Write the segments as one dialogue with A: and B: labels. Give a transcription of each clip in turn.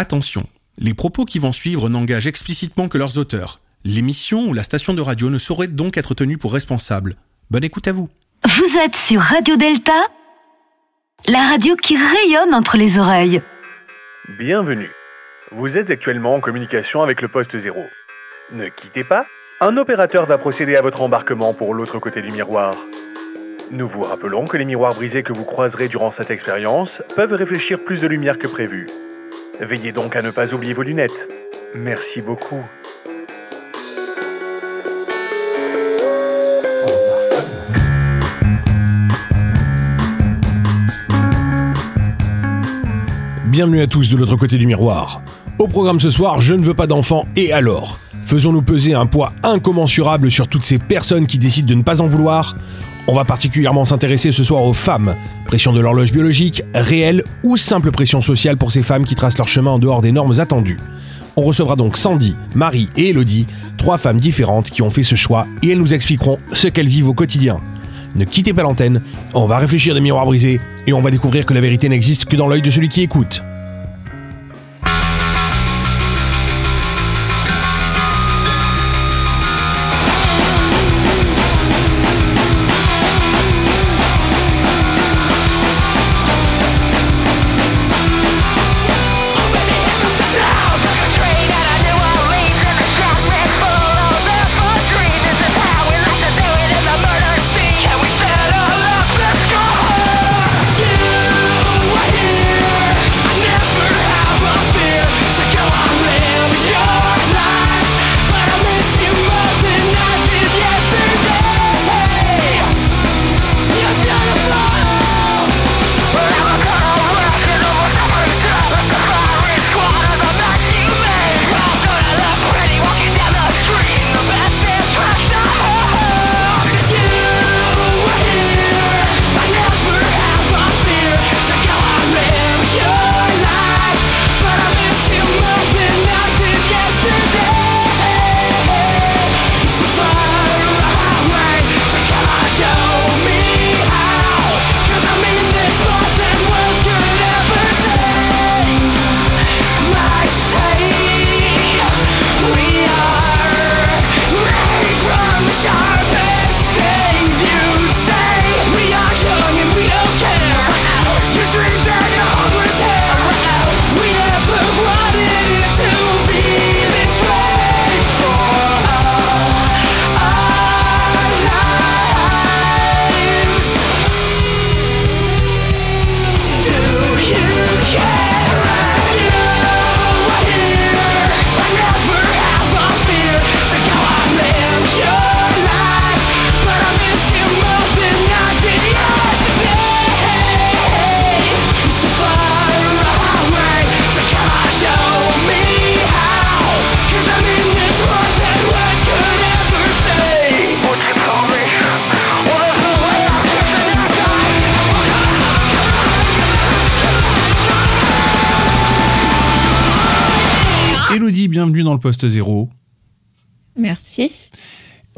A: Attention, les propos qui vont suivre n'engagent explicitement que leurs auteurs. L'émission ou la station de radio ne saurait donc être tenue pour responsable. Bonne écoute à vous.
B: Vous êtes sur Radio Delta, la radio qui rayonne entre les oreilles.
C: Bienvenue. Vous êtes actuellement en communication avec le poste 0. Ne quittez pas. Un opérateur va procéder à votre embarquement pour l'autre côté du miroir. Nous vous rappelons que les miroirs brisés que vous croiserez durant cette expérience peuvent réfléchir plus de lumière que prévu. Veillez donc à ne pas oublier vos lunettes. Merci beaucoup.
D: Bienvenue à tous de l'autre côté du miroir. Au programme ce soir, je ne veux pas d'enfants et alors? Faisons-nous peser un poids incommensurable sur toutes ces personnes qui décident de ne pas en vouloir? On va particulièrement s'intéresser ce soir aux femmes. Pression de l'horloge biologique, réelle ou simple pression sociale pour ces femmes qui tracent leur chemin en dehors des normes attendues. On recevra donc Sandy, Marie et Elodie, trois femmes différentes qui ont fait ce choix et elles nous expliqueront ce qu'elles vivent au quotidien. Ne quittez pas l'antenne, on va réfléchir des miroirs brisés et on va découvrir que la vérité n'existe que dans l'œil de celui qui écoute. Le poste zéro.
E: Merci.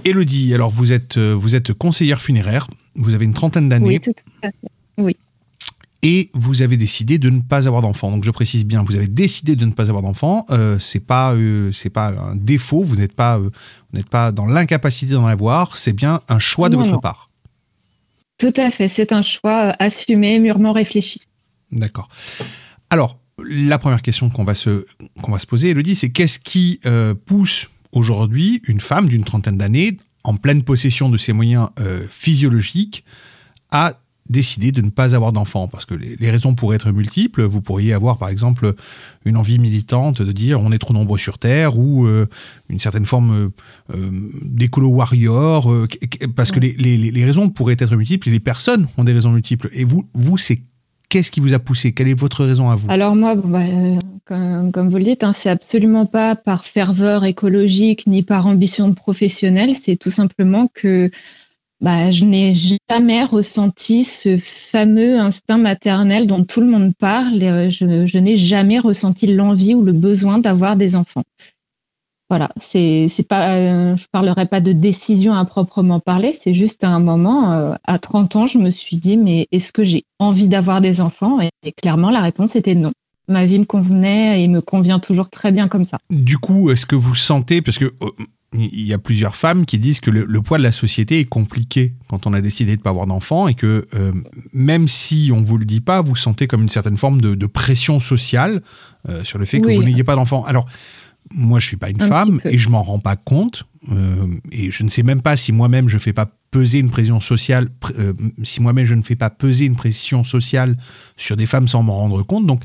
D: Elodie, alors vous êtes, euh, vous êtes conseillère funéraire, vous avez une trentaine d'années.
E: Oui, tout à fait. Oui.
D: Et vous avez décidé de ne pas avoir d'enfant. Donc je précise bien, vous avez décidé de ne pas avoir d'enfant. Euh, c'est pas, euh, c'est pas un défaut. Vous n'êtes pas, vous n'êtes pas dans l'incapacité d'en avoir. C'est bien un choix de votre part.
E: Tout à fait. C'est un choix assumé, mûrement réfléchi.
D: D'accord. Alors, la première question qu'on va se, qu'on va se poser, Elodie, c'est qu'est-ce qui euh, pousse aujourd'hui une femme d'une trentaine d'années, en pleine possession de ses moyens euh, physiologiques, à décider de ne pas avoir d'enfant Parce que les, raisons pourraient être multiples. Vous pourriez avoir, par exemple, une envie militante de dire on est trop nombreux sur Terre ou euh, une certaine forme d'écolo warrior. parce que les, les, raisons pourraient être multiples et les personnes ont des raisons multiples. Et vous, vous c'est Qu'est-ce qui vous a poussé? Quelle est votre raison à vous?
E: Alors moi, bah, comme, vous le dites, hein, c'est absolument pas par ferveur écologique ni par ambition professionnelle. C'est tout simplement que bah, je n'ai jamais ressenti ce fameux instinct maternel dont tout le monde parle. Euh, je, je n'ai jamais ressenti l'envie ou le besoin d'avoir des enfants. Voilà, c'est c'est pas, euh, je parlerai pas de décision à proprement parler, c'est juste à un moment, euh, à 30 ans, je me suis dit, mais est-ce que j'ai envie d'avoir des enfants? Et, clairement, la réponse était non. ma vie me convenait et me convient toujours très bien comme ça.
A: Du coup, est-ce que vous sentez, parce que euh, il y a plusieurs femmes qui disent que le, poids de la société est compliqué quand on a décidé de ne pas avoir d'enfants et que euh, même si on vous le dit pas, vous sentez comme une certaine forme de, pression sociale euh, sur le fait que vous n'ayez pas d'enfants. Alors, moi, je suis pas une femme et je m'en rends pas compte. et je ne sais même pas si moi-même je fais pas peser une pression sociale, si moi-même je ne fais pas peser une pression sociale sur des femmes sans m'en rendre compte. Donc,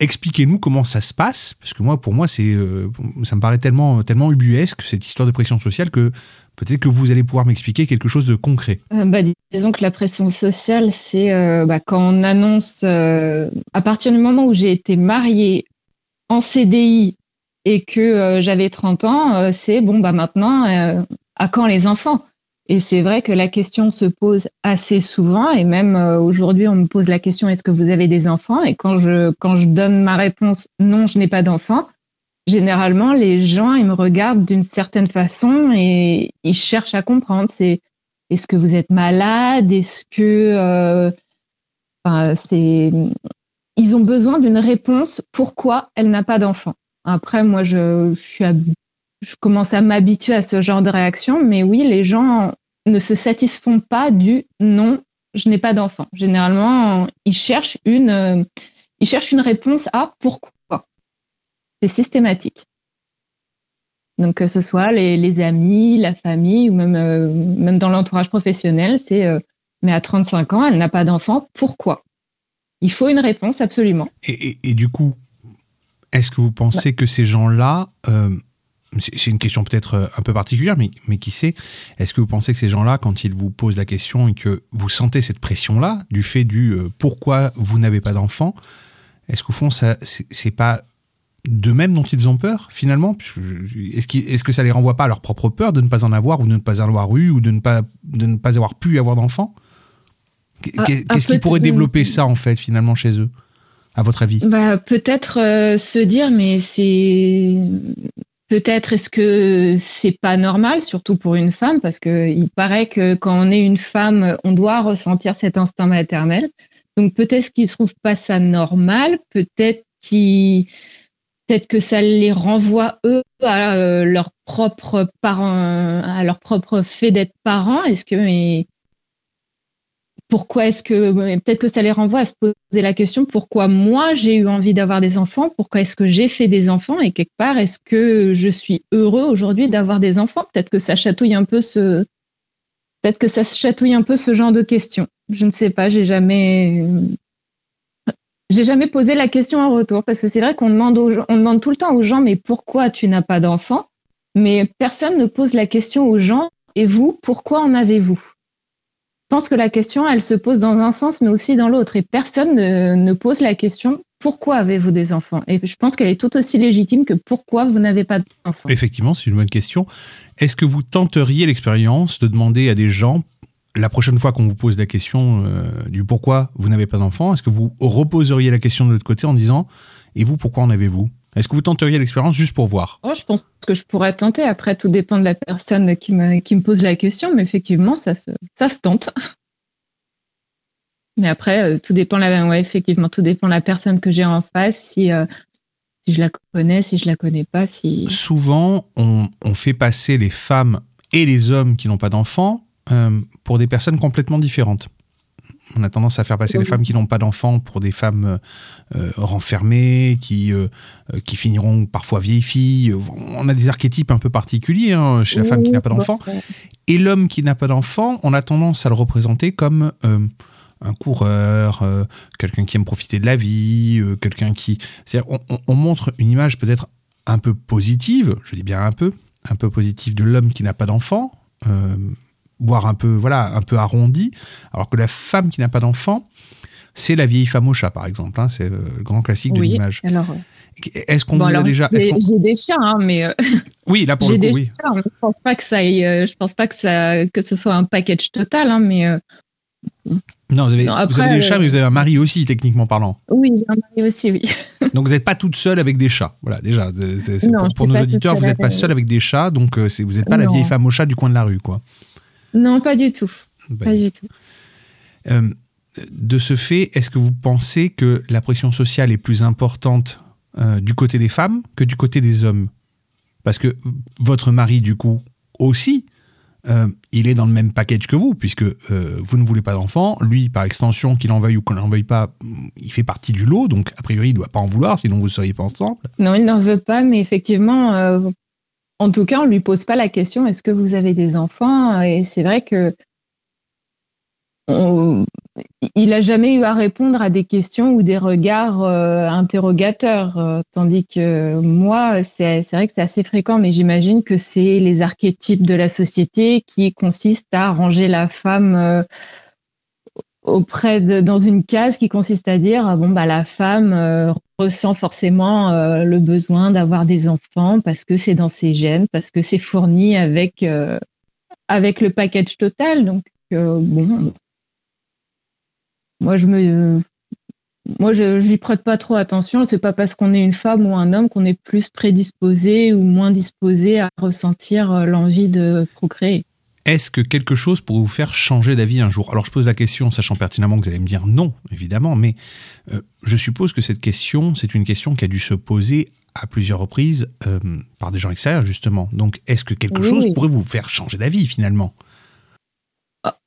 A: expliquez-nous comment ça se passe, parce que moi, pour moi, c'est, euh, ça me paraît tellement, tellement ubuesque cette histoire de pression sociale que peut-être que vous allez pouvoir m'expliquer quelque chose de concret.
E: Euh, bah, disons que la pression sociale, c'est euh, bah, quand on annonce, à partir du moment où j'ai été mariée en CDI et que j'avais 30 ans, c'est bon, bah maintenant, à quand les enfants? Et c'est vrai que la question se pose assez souvent, et même euh, aujourd'hui, on me pose la question est-ce que vous avez des enfants? Et quand je quand je donne ma réponse non, je n'ai pas d'enfants, généralement les gens ils me regardent d'une certaine façon et ils cherchent à comprendre. C'est est-ce que vous êtes malade? Est-ce que euh, c'est ils ont besoin d'une réponse pourquoi elle n'a pas d'enfants? Après, moi, je, commence à m'habituer à ce genre de réaction, mais oui, les gens ne se satisfont pas du non, je n'ai pas d'enfant. Généralement, ils cherchent une, réponse à pourquoi. C'est systématique. Donc que ce soit les, amis, la famille ou même euh, dans l'entourage professionnel, c'est euh, mais à 35 ans, elle n'a pas d'enfant, pourquoi? Il faut une réponse absolument.
A: Et, du coup, est-ce que vous pensez que ces gens-là c'est une question peut-être euh, un peu particulière, mais, mais qui sait, est-ce que vous pensez que ces gens-là, quand ils vous posent la question et que vous sentez cette pression-là, du fait du euh, pourquoi vous n'avez pas d'enfant, est-ce qu'au fond, ça, c'est pas d'eux-mêmes dont ils ont peur, finalement? Est-ce est que ça les renvoie pas à leur propre peur de ne pas en avoir, ou de ne pas en avoir eu, ou de ne pas, de ne pas avoir pu avoir d'enfant ah, Qu'est-ce qui pourrait développer ça, en fait, finalement, chez eux? À votre avis?
E: Bah, Peut-être euh, se dire, mais c'est Peut-être est-ce que c'est pas normal, surtout pour une femme, parce que il paraît que quand on est une femme, on doit ressentir cet instinct maternel. Donc peut-être qu'ils trouvent pas ça normal, peut-être qu'ils, peut-être que ça les renvoie eux à euh, leur propre parents, à leur propre fait d'être parents. Est-ce que pourquoi est-ce que peut-être que ça les renvoie à se poser la question pourquoi moi j'ai eu envie d'avoir des enfants, pourquoi est-ce que j'ai fait des enfants et quelque part est-ce que je suis heureux aujourd'hui d'avoir des enfants? Peut-être que ça chatouille un peu ce peut-être que ça chatouille un peu ce genre de questions. Je ne sais pas, j'ai jamais j'ai jamais posé la question en retour parce que c'est vrai qu'on demande on demande tout le temps aux gens mais pourquoi tu n'as pas d'enfants? Mais personne ne pose la question aux gens et vous pourquoi en avez-vous? Pense que la question, elle se pose dans un sens, mais aussi dans l'autre. Et personne ne, pose la question pourquoi avez-vous des enfants? Et je pense qu'elle est tout aussi légitime que pourquoi vous n'avez pas d'enfants.
A: Effectivement, c'est une bonne question. Est-ce que vous tenteriez l'expérience de demander à des gens, la prochaine fois qu'on vous pose la question euh, du pourquoi vous n'avez pas d'enfants, est-ce que vous reposeriez la question de l'autre côté en disant et vous, pourquoi en avez-vous? Est-ce que vous tenteriez l'expérience juste pour voir?
E: Oh, Je pense que je pourrais tenter. Après, tout dépend de la personne qui me, qui me pose la question, mais effectivement, ça se, ça se tente. Mais après, euh, tout dépend la, ouais, effectivement, tout dépend de la personne que j'ai en face, si, euh, si je la connais, si je la connais pas, si.
A: Souvent, on, on fait passer les femmes et les hommes qui n'ont pas d'enfants euh, pour des personnes complètement différentes. On a tendance à faire passer les femmes qui n'ont pas d'enfants pour des femmes euh, renfermées, qui, euh, qui finiront parfois vieilles filles. On a des archétypes un peu particuliers hein, chez la femme qui n'a pas d'enfants. Et l'homme qui n'a pas d'enfants, on a tendance à le représenter comme euh, un coureur, quelqu'un qui aime profiter de la vie, quelqu'un qui... C'est-à-dire, on, on, montre une image peut-être un peu positive, je dis bien un peu, un peu positive de l'homme qui n'a pas d'enfants voire un peu, voilà, un peu arrondi, alors que la femme qui n'a pas d'enfant, c'est la vieille femme au chat, par exemple. Hein, c'est euh, le grand classique de l'image.
E: Alors,
A: est-ce qu'on a déjà J'ai
E: des chats, hein, mais euh,
A: oui, là pour le coup, oui.
E: Chats, je pense pas que ça, euh, je pense pas que ça, que ce soit un package total, hein, mais.
A: non, vous avez, vous avez des chats, mais vous avez un mari aussi, techniquement parlant.
E: Oui, j'ai un mari aussi, oui.
A: donc vous n'êtes pas toute seule avec des chats. Voilà, déjà, pour, nos auditeurs, vous n'êtes pas seule avec des chats, donc vous n'êtes pas la vieille femme au chat du coin de la rue, quoi.
E: Non, pas du tout. Pas du tout.
A: Euh, de ce fait, est-ce que vous pensez que la pression sociale est plus importante euh, du côté des femmes que du côté des hommes? Parce que votre mari, du coup, aussi, euh, il est dans le même package que vous, puisque vous ne voulez pas d'enfant. Lui, par extension, qu'il en veuille ou qu'on n'en veuille pas, il fait partie du lot, donc a priori, il ne doit pas en vouloir, sinon vous ne seriez pas ensemble.
E: Non, il n'en veut pas, mais effectivement, en tout cas, on lui pose pas la question est-ce que vous avez des enfants? Et c'est vrai que il a jamais eu à répondre à des questions ou des regards euh, interrogateurs, euh, tandis que moi, c'est vrai que c'est assez fréquent, mais j'imagine que c'est les archétypes de la société qui consistent à ranger la femme euh, auprès de dans une case qui consiste à dire bon bah la femme ressent forcément le besoin d'avoir des enfants parce que c'est dans ses gènes, parce que c'est fourni avec avec le package total, donc bon moi, je me, moi, je j'y prête pas trop attention. C'est pas parce qu'on est une femme ou un homme qu'on est plus prédisposé ou moins disposé à ressentir euh, l'envie de procréer.
A: Est-ce que quelque chose pourrait vous faire changer d'avis un jour? Alors je pose la question, sachant pertinemment que vous allez me dire non, évidemment, mais euh, je suppose que cette question, c'est une question qui a dû se poser à plusieurs reprises euh, par des gens extérieurs, justement. Donc est-ce que quelque chose pourrait vous faire changer d'avis finalement?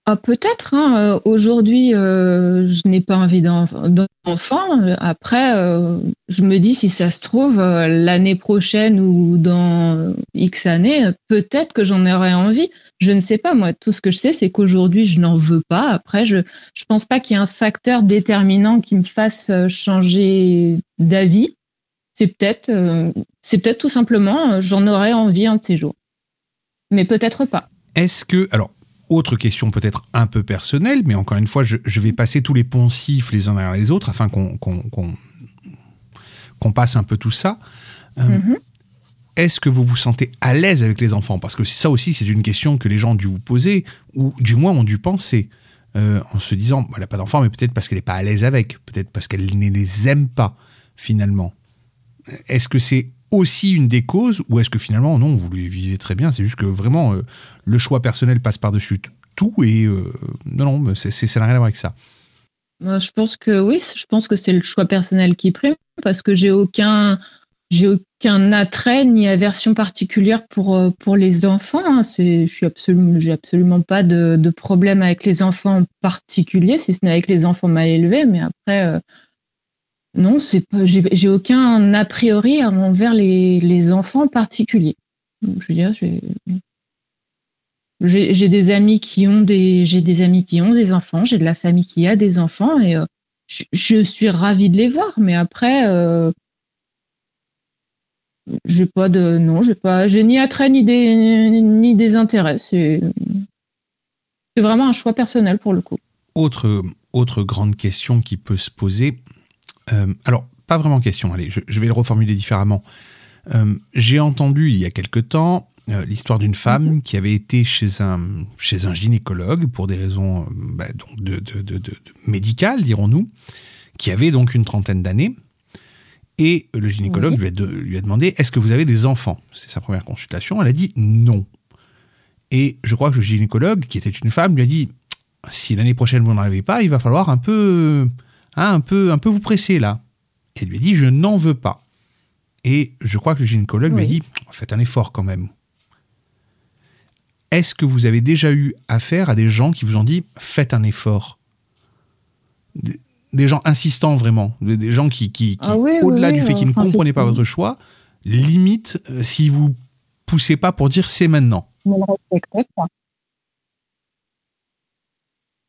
E: Ah, peut-être. Hein. Euh, aujourd'hui, euh, je n'ai pas envie d'enfant. Après, euh, je me dis si ça se trouve l'année prochaine ou dans X années, peut-être que j'en aurais envie. Je ne sais pas. Moi, tout ce que je sais, c'est qu'aujourd'hui, je n'en veux pas. Après, je je pense pas qu'il y ait un facteur déterminant qui me fasse changer d'avis. C'est peut-être, c'est peut-être tout simplement, j'en aurais envie un de ces jours. Mais peut-être pas.
A: Est-ce que, alors, autre question peut-être un peu personnelle, mais encore une fois, je, vais passer tous les poncifs les uns derrière les autres afin qu'on passe un peu tout ça. Euh, mm-hmm. Est-ce que vous vous sentez à l'aise avec les enfants? Parce que ça aussi, c'est une question que les gens ont dû vous poser, ou du moins ont dû penser, euh, en se disant, elle n'a pas d'enfants, mais peut-être parce qu'elle n'est pas à l'aise avec, peut-être parce qu'elle ne les aime pas, finalement. Est-ce que c'est aussi une des causes ou est-ce que finalement non vous les vivez très bien c'est juste que vraiment euh, le choix personnel passe par-dessus tout et euh, non non c'est ça n'a rien à voir avec ça
E: je pense que oui je pense que c'est le choix personnel qui prime parce que j'ai aucun j'ai aucun attrait ni aversion particulière pour euh, pour les enfants hein. je suis absolument j'ai absolument pas de, de, problème avec les enfants en particulier si ce n'est avec les enfants mal élevés mais après non, c'est pas, j'ai aucun a priori envers les, les enfants particuliers. Je veux dire, j'ai des amis qui ont des, j'ai des amis qui ont des enfants, j'ai de la famille qui a des enfants et euh, je, suis ravie de les voir. Mais après, euh, j'ai pas de, non, j'ai pas, j'ai ni attrait ni des, ni des intérêts. C'est, vraiment un choix personnel pour le coup.
A: Autre, autre grande question qui peut se poser, euh, alors, pas vraiment question, allez, je, vais le reformuler différemment. Euh, j'ai entendu il y a quelque temps euh, l'histoire d'une femme mhm. qui avait été chez un, chez un gynécologue pour des raisons bah, donc de, médicales, dirons-nous, qui avait donc une trentaine d'années. Et le gynécologue lui, a lui, a demandé Est-ce que vous avez des enfants? C'est sa première consultation. Elle a dit non. Et je crois que le gynécologue, qui était une femme, lui a dit Si l'année prochaine vous n'en avez pas, il va falloir un peu Hein, un, peu, un peu vous presser là. Et elle lui a dit, je n'en veux pas. Et je crois que le gynécologue lui a dit, faites un effort quand même. Est-ce que vous avez déjà eu affaire à des gens qui vous ont dit, faites un effort? Des, gens insistants vraiment, des gens qui, qui,
E: ah
A: au-delà du fait qu'ils ne comprenaient pas votre choix, limite euh, si vous poussez pas pour dire c'est maintenant.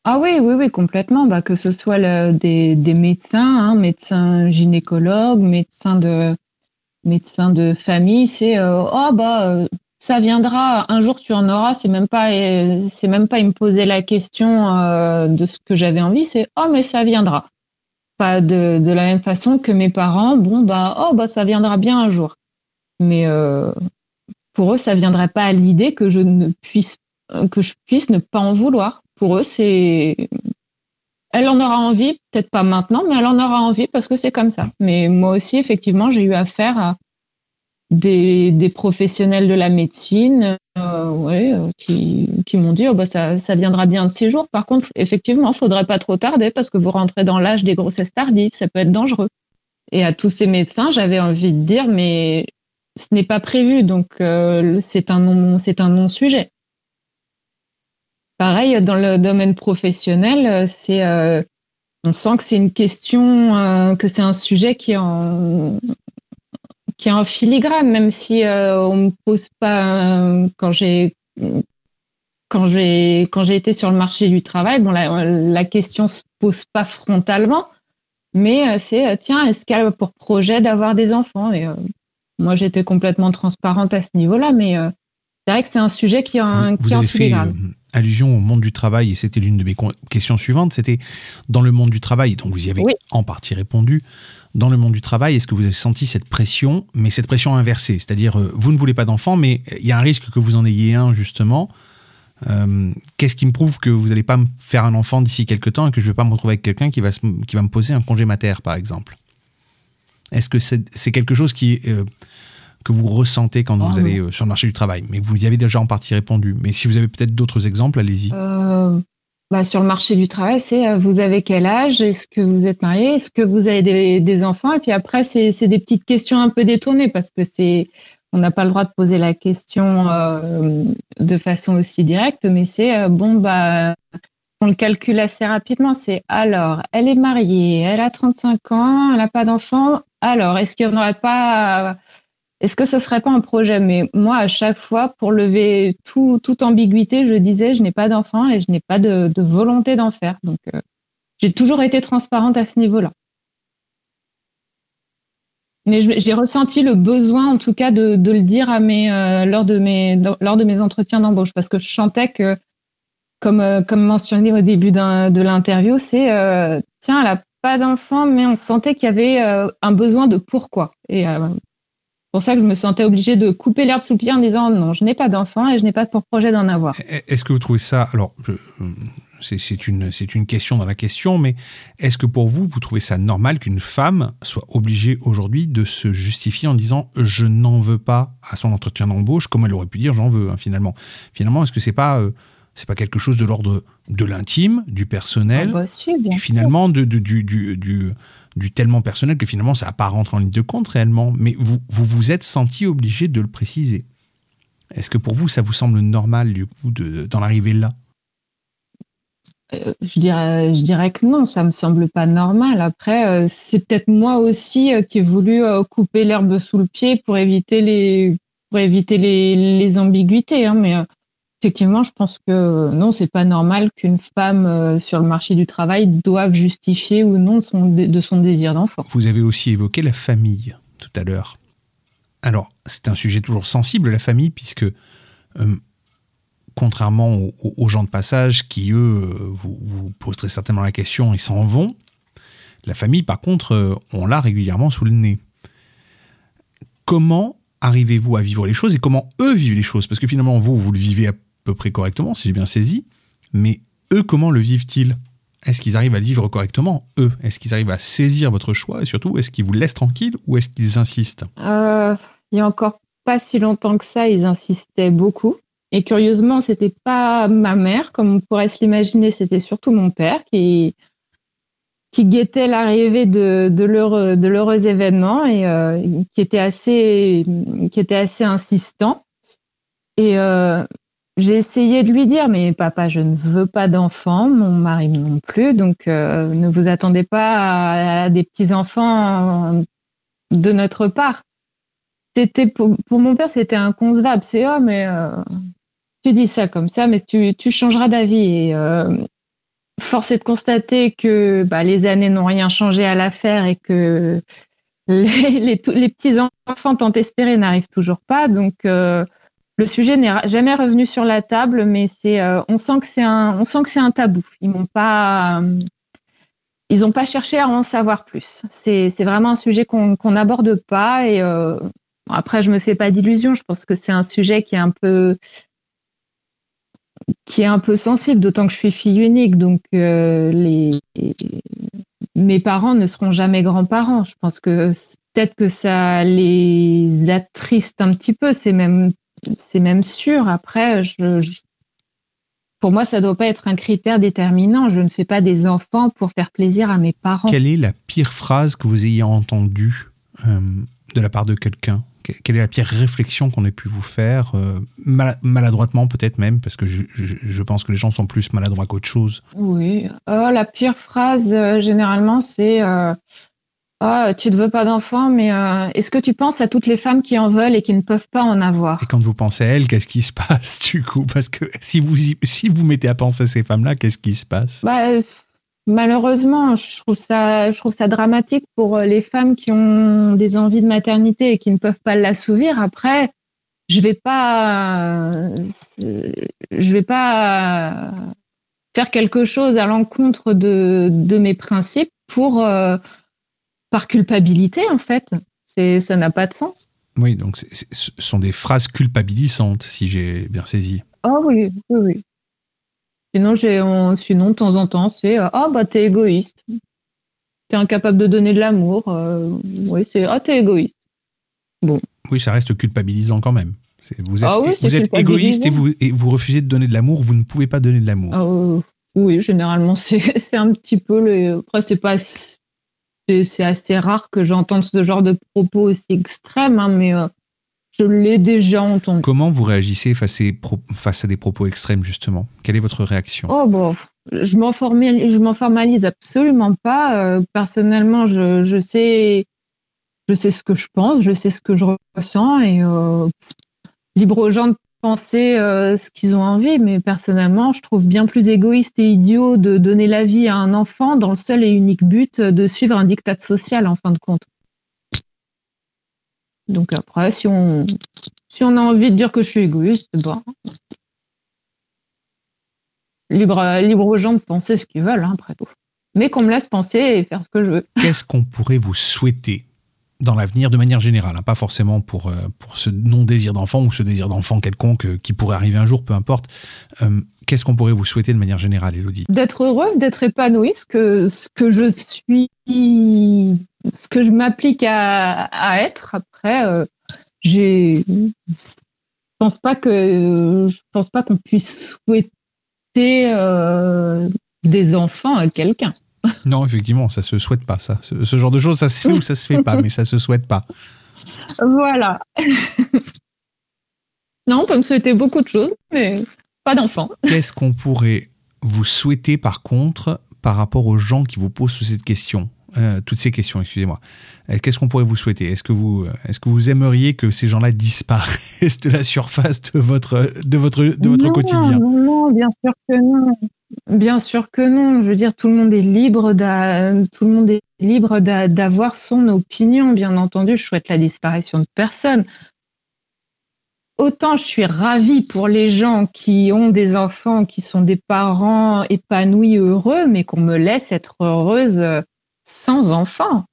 E: Ah oui, oui, oui, complètement. Bah, que ce soit des, médecins, hein, médecins gynécologues, médecins de médecins de famille, c'est euh, oh bah euh, ça viendra un jour tu en auras. C'est même pas c'est même pas ils me poser la question euh, de ce que j'avais envie. C'est oh mais ça viendra. Pas de, de la même façon que mes parents. Bon bah oh bah ça viendra bien un jour. Mais pour eux ça viendrait pas à l'idée que je ne puisse que je puisse ne pas en vouloir pour eux, c'est. Elle en aura envie, peut-être pas maintenant, mais elle en aura envie parce que c'est comme ça. Mais moi aussi, effectivement, j'ai eu affaire à des, professionnels de la médecine euh, euh, qui, m'ont dit oh, bah, ça, viendra bien de ces jours. Par contre, effectivement, il faudrait pas trop tarder parce que vous rentrez dans l'âge des grossesses tardives, ça peut être dangereux. Et à tous ces médecins, j'avais envie de dire mais ce n'est pas prévu, donc euh, c'est un non, c'est un non-sujet. Pareil dans le domaine professionnel, c'est on sent que c'est une question, que c'est un sujet qui est en qui est en filigrane, même si euh, on me pose pas quand j'ai quand j'ai quand j'ai été sur le marché du travail, bon la, la question se pose pas frontalement, mais euh, c'est euh, tiens est-ce qu'elle a pour projet d'avoir des enfants? Et moi j'étais complètement transparente à ce niveau-là, mais c'est vrai que c'est un sujet qui est en, qui est en filigrane
A: allusion au monde du travail, et c'était l'une de mes questions suivantes, c'était dans le monde du travail, donc vous y avez en partie répondu, dans le monde du travail, est-ce que vous avez senti cette pression, mais cette pression inversée C'est-à-dire, euh, vous ne voulez pas d'enfant, mais il y a un risque que vous en ayez un, justement. Euh, qu'est-ce qui me prouve que vous n'allez pas me faire un enfant d'ici quelques temps et que je ne vais pas me retrouver avec quelqu'un qui, va qui va me poser un congé mater, par exemple? Est-ce que c'est quelque chose qui, euh, que vous ressentez quand vous ah, allez sur le marché du travail Mais vous y avez déjà en partie répondu. Mais si vous avez peut-être d'autres exemples, allez-y.
E: Bah, sur le marché du travail, c'est euh, vous avez quel âge? Est-ce que vous êtes marié? Est-ce que vous avez des, des enfants? Et puis après, c'est des petites questions un peu détournées parce que c'est on n'a pas le droit de poser la question euh, de façon aussi directe, mais c'est euh, bon bah on le calcule assez rapidement. C'est alors elle est mariée, elle a 35 ans, elle n'a pas d'enfant. Alors est-ce qu'il n'y en aurait pas est-ce que ce serait pas un projet? Mais moi, à chaque fois, pour lever tout, toute ambiguïté, je disais, je n'ai pas d'enfant et je n'ai pas de, volonté d'en faire. Donc, euh, j'ai toujours été transparente à ce niveau-là. Mais j'ai ressenti le besoin, en tout cas, de, le dire euh, lors, de mes, entretiens d'embauche, parce que je chantais que, comme, euh, mentionné au début de l'interview, c'est tiens, elle n'a pas d'enfant, mais on sentait qu'il y avait un besoin de pourquoi. Et pour ça que je me sentais obligée de couper l'herbe sous le pied en disant non, je n'ai pas d'enfant et je n'ai pas pour projet d'en avoir.
A: Est-ce que vous trouvez ça alors c'est une c'est une question dans la question, mais est-ce que pour vous vous trouvez ça normal qu'une femme soit obligée aujourd'hui de se justifier en disant je n'en veux pas à son entretien d'embauche comme elle aurait pu dire j'en veux hein, finalement? Finalement, est-ce que c'est pas euh, c'est pas quelque chose de l'ordre de l'intime, du personnel,
E: ah bah
A: et finalement de, du, du, du, du tellement personnel que finalement ça n'a pas rentré en ligne de compte réellement, mais vous vous, vous êtes senti obligé de le préciser. Est-ce que pour vous ça vous semble normal du coup d'en arriver là?
E: Euh, je dirais, je dirais que non, ça me semble pas normal. Après, euh, c'est peut-être moi aussi euh, qui ai voulu couper l'herbe sous le pied pour éviter les, pour éviter les, ambiguïtés. Hein, mais effectivement, je pense que non, c'est pas normal qu'une femme euh, sur le marché du travail doive justifier ou non de son désir d'enfant.
A: Vous avez aussi évoqué la famille tout à l'heure. Alors, c'est un sujet toujours sensible, la famille, puisque euh, contrairement aux, gens de passage qui, eux, euh, vous, vous poserez certainement la question et s'en vont, la famille, par contre, on l'a régulièrement sous le nez. Comment arrivez-vous à vivre les choses et comment eux vivent les choses? Parce que finalement, vous, vous le vivez à peu près correctement, si j'ai bien saisi. Mais eux, comment le vivent-ils? Est-ce qu'ils arrivent à le vivre correctement, eux? Est-ce qu'ils arrivent à saisir votre choix Et surtout, est-ce qu'ils vous laissent tranquille ou est-ce qu'ils insistent?
E: Euh, Il y a encore pas si longtemps que ça, ils insistaient beaucoup. Et curieusement, c'était pas ma mère, comme on pourrait se l'imaginer, c'était surtout mon père qui, qui guettait l'arrivée de, de l'heureux événement et euh, qui était assez qui était assez insistant. Et euh, j'ai essayé de lui dire, mais papa, je ne veux pas d'enfants, mon mari non plus, donc euh, ne vous attendez pas à, des petits enfants de notre part. C'était pour, mon père, c'était inconcevable. C'est oh, mais euh, tu dis ça comme ça, mais tu, tu changeras d'avis. Et euh, force est de constater que bah, les années n'ont rien changé à l'affaire et que les, les, les petits enfants tant espérés n'arrivent toujours pas. Donc euh, le sujet n'est jamais revenu sur la table, mais c'est, euh, on sent que c'est un, on sent que c'est un tabou. Ils m'ont pas, euh, ils n'ont pas cherché à en savoir plus. C'est, vraiment un sujet qu'on n'aborde pas. Et euh, après, je me fais pas d'illusions. Je pense que c'est un sujet qui est un peu, qui est un peu sensible, d'autant que je suis fille unique. Donc, mes parents ne seront jamais grands-parents. Je pense que peut-être que ça les attriste un petit peu. C'est même, c'est même sûr. Après, je, pour moi, ça doit pas être un critère déterminant. Je ne fais pas des enfants pour faire plaisir à mes parents.
A: Quelle est la pire phrase que vous ayez entendue euh, de la part de quelqu'un? Quelle est la pire réflexion qu'on ait pu vous faire euh, Maladroitement peut-être même, parce que je, pense que les gens sont plus maladroits qu'autre chose?
E: Oui. Oh, la pire phrase, euh, généralement, c'est euh, oh, Tu ne veux pas d'enfant, mais est-ce que tu penses à toutes les femmes qui en veulent et qui ne peuvent pas en avoir?
A: Et quand vous pensez à elles, qu'est-ce qui se passe du coup? Parce que si vous, si vous mettez à penser à ces femmes-là, qu'est-ce qui se passe?
E: Bah, Malheureusement, je trouve ça, je trouve ça dramatique pour euh, les femmes qui ont des envies de maternité et qui ne peuvent pas l'assouvir. Après, je vais pas, je vais pas faire quelque chose à l'encontre de, de mes principes pour euh, par culpabilité en fait. C'est, ça n'a pas de sens.
A: Oui, donc ce sont des phrases culpabilisantes, si j'ai bien saisi.
E: Oh oui, oui, oui. Sinon, j'ai, sinon, de temps en temps, c'est euh, ah bah t'es égoïste, t'es incapable de donner de l'amour. Euh, oui, c'est ah t'es égoïste. Bon.
A: Oui, ça reste culpabilisant quand même. vous êtes, ah vous êtes égoïste et vous, et vous refusez de donner de l'amour, vous ne pouvez pas donner de l'amour.
E: Ah, oui, généralement, c'est, c'est un petit peu le. Après, c'est pas. C'est, assez rare que j'entende ce genre de propos aussi extrêmes, hein, mais euh, je l'ai déjà entendu.
A: Comment vous réagissez face, à des propos extrêmes, justement? Quelle est votre réaction?
E: Oh bon, je m'en formalise, m'en formalise absolument pas. Euh, personnellement, je, sais, je sais ce que je pense, je sais ce que je ressens et euh, libre aux gens de penser euh, ce qu'ils ont envie. Mais personnellement, je trouve bien plus égoïste et idiot de donner la vie à un enfant dans le seul et unique but de suivre un diktat social en fin de compte. Donc après, si on, si on a envie de dire que je suis égoïste, bon. Libre, libre aux gens de penser ce qu'ils veulent, hein, après tout. Mais qu'on me laisse penser et faire ce que je veux.
A: Qu'est-ce qu'on pourrait vous souhaiter dans l'avenir de manière générale, hein, pas forcément pour, euh, pour ce non-désir d'enfant ou ce désir d'enfant quelconque euh, qui pourrait arriver un jour, peu importe. Euh, qu'est-ce qu'on pourrait vous souhaiter de manière générale, Elodie
E: D'être heureuse, d'être épanouie, ce que, ce que je suis, ce que je m'applique à, à être. Après, je pense pense pas qu'on puisse souhaiter des enfants à quelqu'un.
A: Non, effectivement, ça se souhaite pas, ça. Ce, genre de choses, ça se fait ou ça se fait pas, mais ça se souhaite pas.
E: Voilà. non, on peut me souhaiter beaucoup de choses, mais pas d'enfants.
A: Qu'est-ce qu'on pourrait vous souhaiter, par contre, par rapport aux gens qui vous posent cette question? Euh, toutes ces questions, excusez-moi. Euh, qu'est-ce qu'on pourrait vous souhaiter? Est-ce que vous, euh, est-ce que vous aimeriez que ces gens-là disparaissent de la surface de votre, de votre, de votre quotidien?
E: Non, non, bien sûr que non. Bien sûr que non. Je veux dire, tout le monde est libre, tout le monde d'avoir son opinion. Bien entendu, je souhaite la disparition de personne. Autant je suis ravie pour les gens qui ont des enfants, qui sont des parents épanouis, heureux, mais qu'on me laisse être heureuse sans enfants.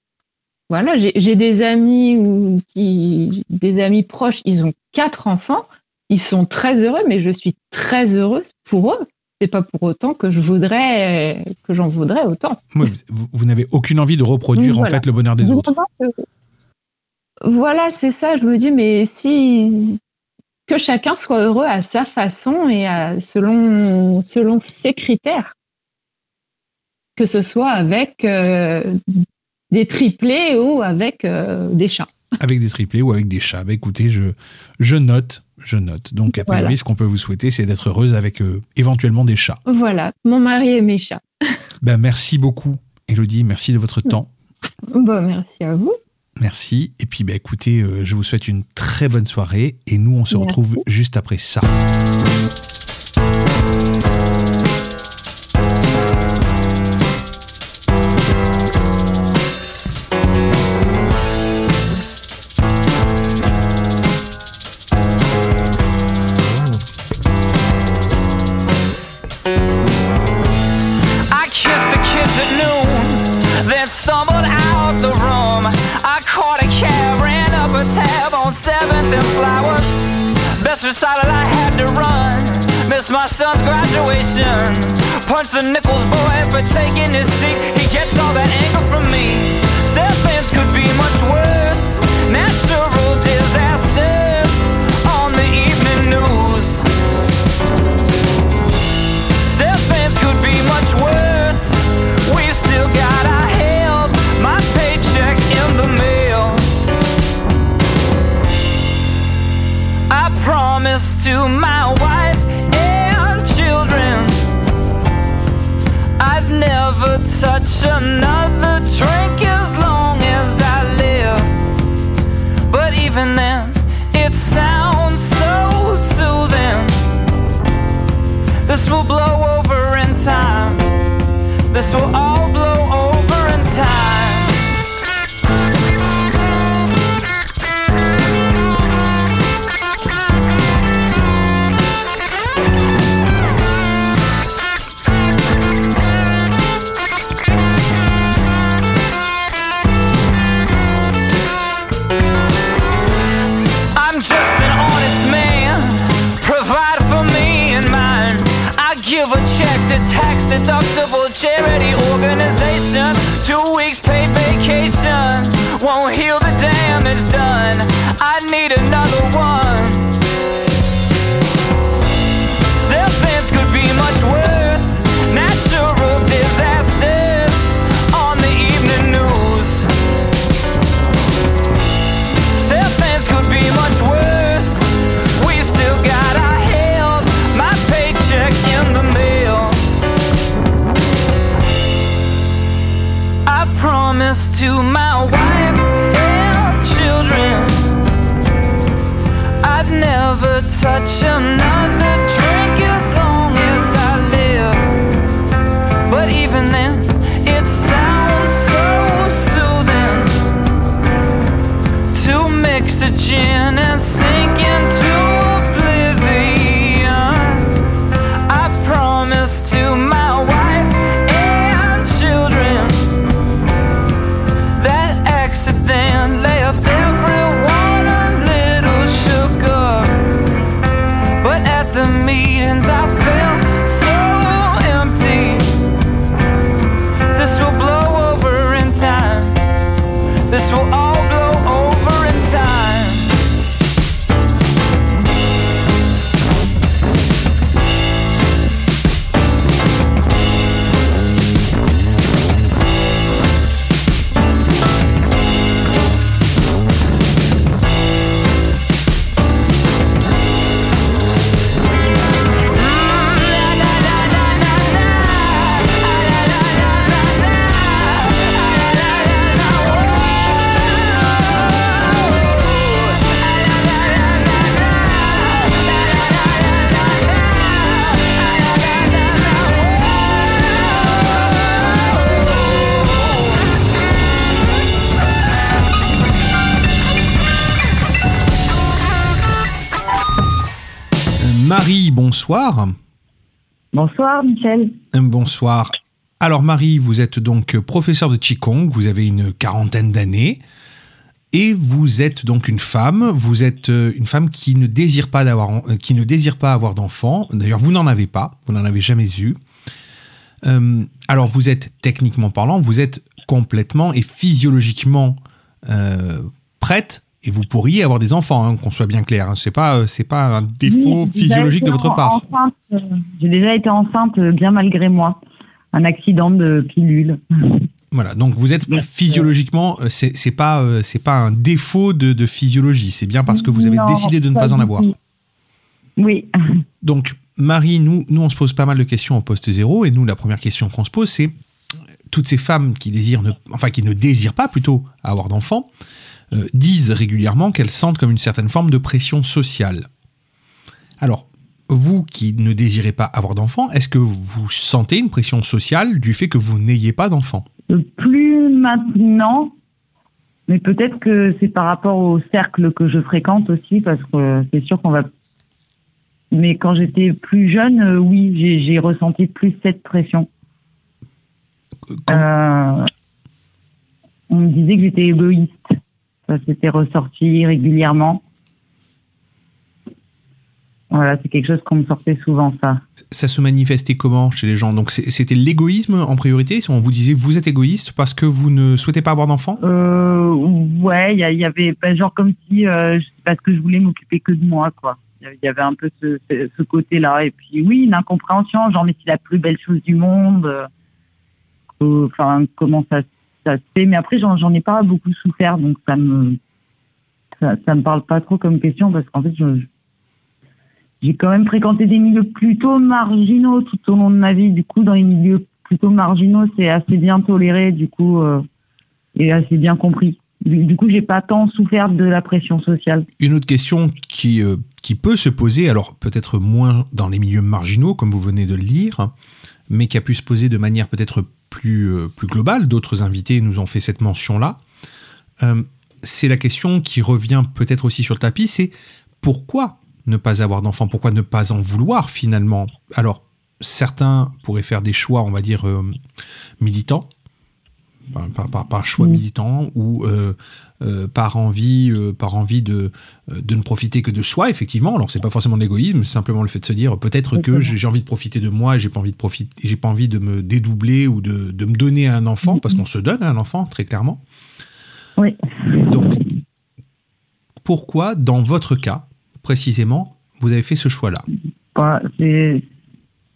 E: Voilà, j'ai des amis qui, des amis proches, ils ont quatre enfants, ils sont très heureux, mais je suis très heureuse pour eux. C'est pas pour autant que je voudrais, que j'en voudrais autant.
A: vous, n'avez aucune envie de reproduire en fait le bonheur des autres.
E: Voilà, c'est ça. Je me dis, mais si que chacun soit heureux à sa façon et selon selon ses critères que ce soit avec euh, des triplés ou avec euh, des chats.
A: Avec des triplés ou avec des chats. Bah, écoutez, je, je note, je note. Donc, a priori, ce qu'on peut vous souhaiter, c'est d'être heureuse avec euh, éventuellement des chats.
E: Voilà, mon mari et mes chats.
A: Ben, merci beaucoup, Elodie. Merci de votre temps.
E: Bon, merci à vous.
A: Merci. Et puis, bah, écoutez, je vous souhaite une très bonne soirée. Et nous, on se retrouve juste après ça.
F: and stumbled out the room. I caught a cab, ran up a tab on 7th and Flowers. Best recital I had to run. Missed
A: my son's graduation. Punched the Nichols boy for taking his seat. He gets all that anger from me. Step could be much worse. Natural disaster.
F: Promise to my wife and children I'd never touch another drink as long as I live. But even then, it sounds so soothing. This will blow over in time. This will all blow over in time. share touch another drink as long as I live. But even then, it sounds so soothing to mix gin and sink into oblivion. I promise to
A: bonsoir.
G: Bonsoir Michel.
A: Bonsoir. Alors Marie, vous êtes donc professeur de Qigong, vous avez une quarantaine d'années et vous êtes donc une femme, vous êtes euh, une femme qui ne désire pas d'avoir euh, qui ne désire pas avoir d'enfants. D'ailleurs, vous n'en avez pas, vous n'en avez jamais eu. Euh, alors vous êtes techniquement parlant, vous êtes complètement et physiologiquement euh, prête et vous pourriez avoir des enfants, hein, qu'on soit bien clair. Hein. C'est pas euh, c'est pas un défaut
G: Oui,
A: physiologique de votre
G: en-
A: part.
G: enceinte, euh, J'ai déjà été enceinte euh, bien malgré moi. Un accident de pilule.
A: Voilà, donc vous êtes physiologiquement, c'est pas c'est pas un défaut de, de physiologie, c'est bien parce que vous avez
G: Non,
A: décidé de ne pas en avoir.
G: Oui.
A: Donc Marie, nous nous on se pose pas mal de questions au poste zéro et nous la première question qu'on se pose c'est toutes ces femmes qui désirent ne, enfin qui ne désirent pas plutôt avoir d'enfants euh, disent régulièrement qu'elles sentent comme une certaine forme de pression sociale. Alors vous qui ne désirez pas avoir d'enfants, est-ce que vous sentez une pression sociale du fait que vous n'ayez pas d'enfants?
G: Plus maintenant, mais peut-être que c'est par rapport au cercle que je fréquente aussi, parce que c'est sûr qu'on va. Mais quand j'étais plus jeune, euh, oui, j'ai j'ai ressenti plus cette pression.
A: Quand-
G: Euh, on me disait que j'étais égoïste. Ça s'était ressorti régulièrement. Voilà, c'est quelque chose qu'on me sortait souvent, ça.
A: ça se manifestait comment chez les gens? Donc c'était l'égoïsme en priorité? Si on vous disait vous êtes égoïste parce que vous ne souhaitez pas avoir d'enfants?
G: Euh, ouais, il y, avait ben, genre comme si euh, parce que je voulais m'occuper que de moi, quoi. Il y avait- un peu ce, ce, ce côté-là. Et puis oui, une incompréhension, genre mais c'est la plus belle chose du monde. euh, euh, comment ça, ça se fait Mais après, j'en ai pas beaucoup souffert, donc ça me ça, me parle pas trop comme question parce qu'en fait, j'ai quand même fréquenté des milieux plutôt marginaux tout au long de ma vie. Du coup, dans les milieux plutôt marginaux, c'est assez bien toléré, du coup, euh, et assez bien compris. Du, du coup, j'ai pas tant souffert de la pression sociale.
A: Une autre question qui, euh, qui peut se poser, alors peut-être moins dans les milieux marginaux, comme vous venez de le dire, mais qui a pu se poser de manière peut-être plus, euh, plus d'autres invités nous ont fait cette mention-là, euh, c'est la question qui revient peut-être aussi sur le tapis, c'est pourquoi ne pas avoir d'enfant Pourquoi ne pas en vouloir finalement? Alors, certains pourraient faire des choix, on va dire, euh, militants, par, par- par- par choix
G: Mm.
A: militant ou euh, euh, par envie, euh, par envie de, de ne profiter que de soi, effectivement. Alors, c'est pas forcément de l'égoïsme, c'est simplement le fait de se dire peut-être que j'ai envie de profiter de moi, et j'ai pas envie de profiter, j'ai pas envie de me dédoubler ou de, de me donner à un enfant, parce qu'on se donne à un enfant, très clairement.
G: Oui.
A: Donc, pourquoi, dans votre cas, précisément, vous avez fait ce choix-là?
G: Bah, c'est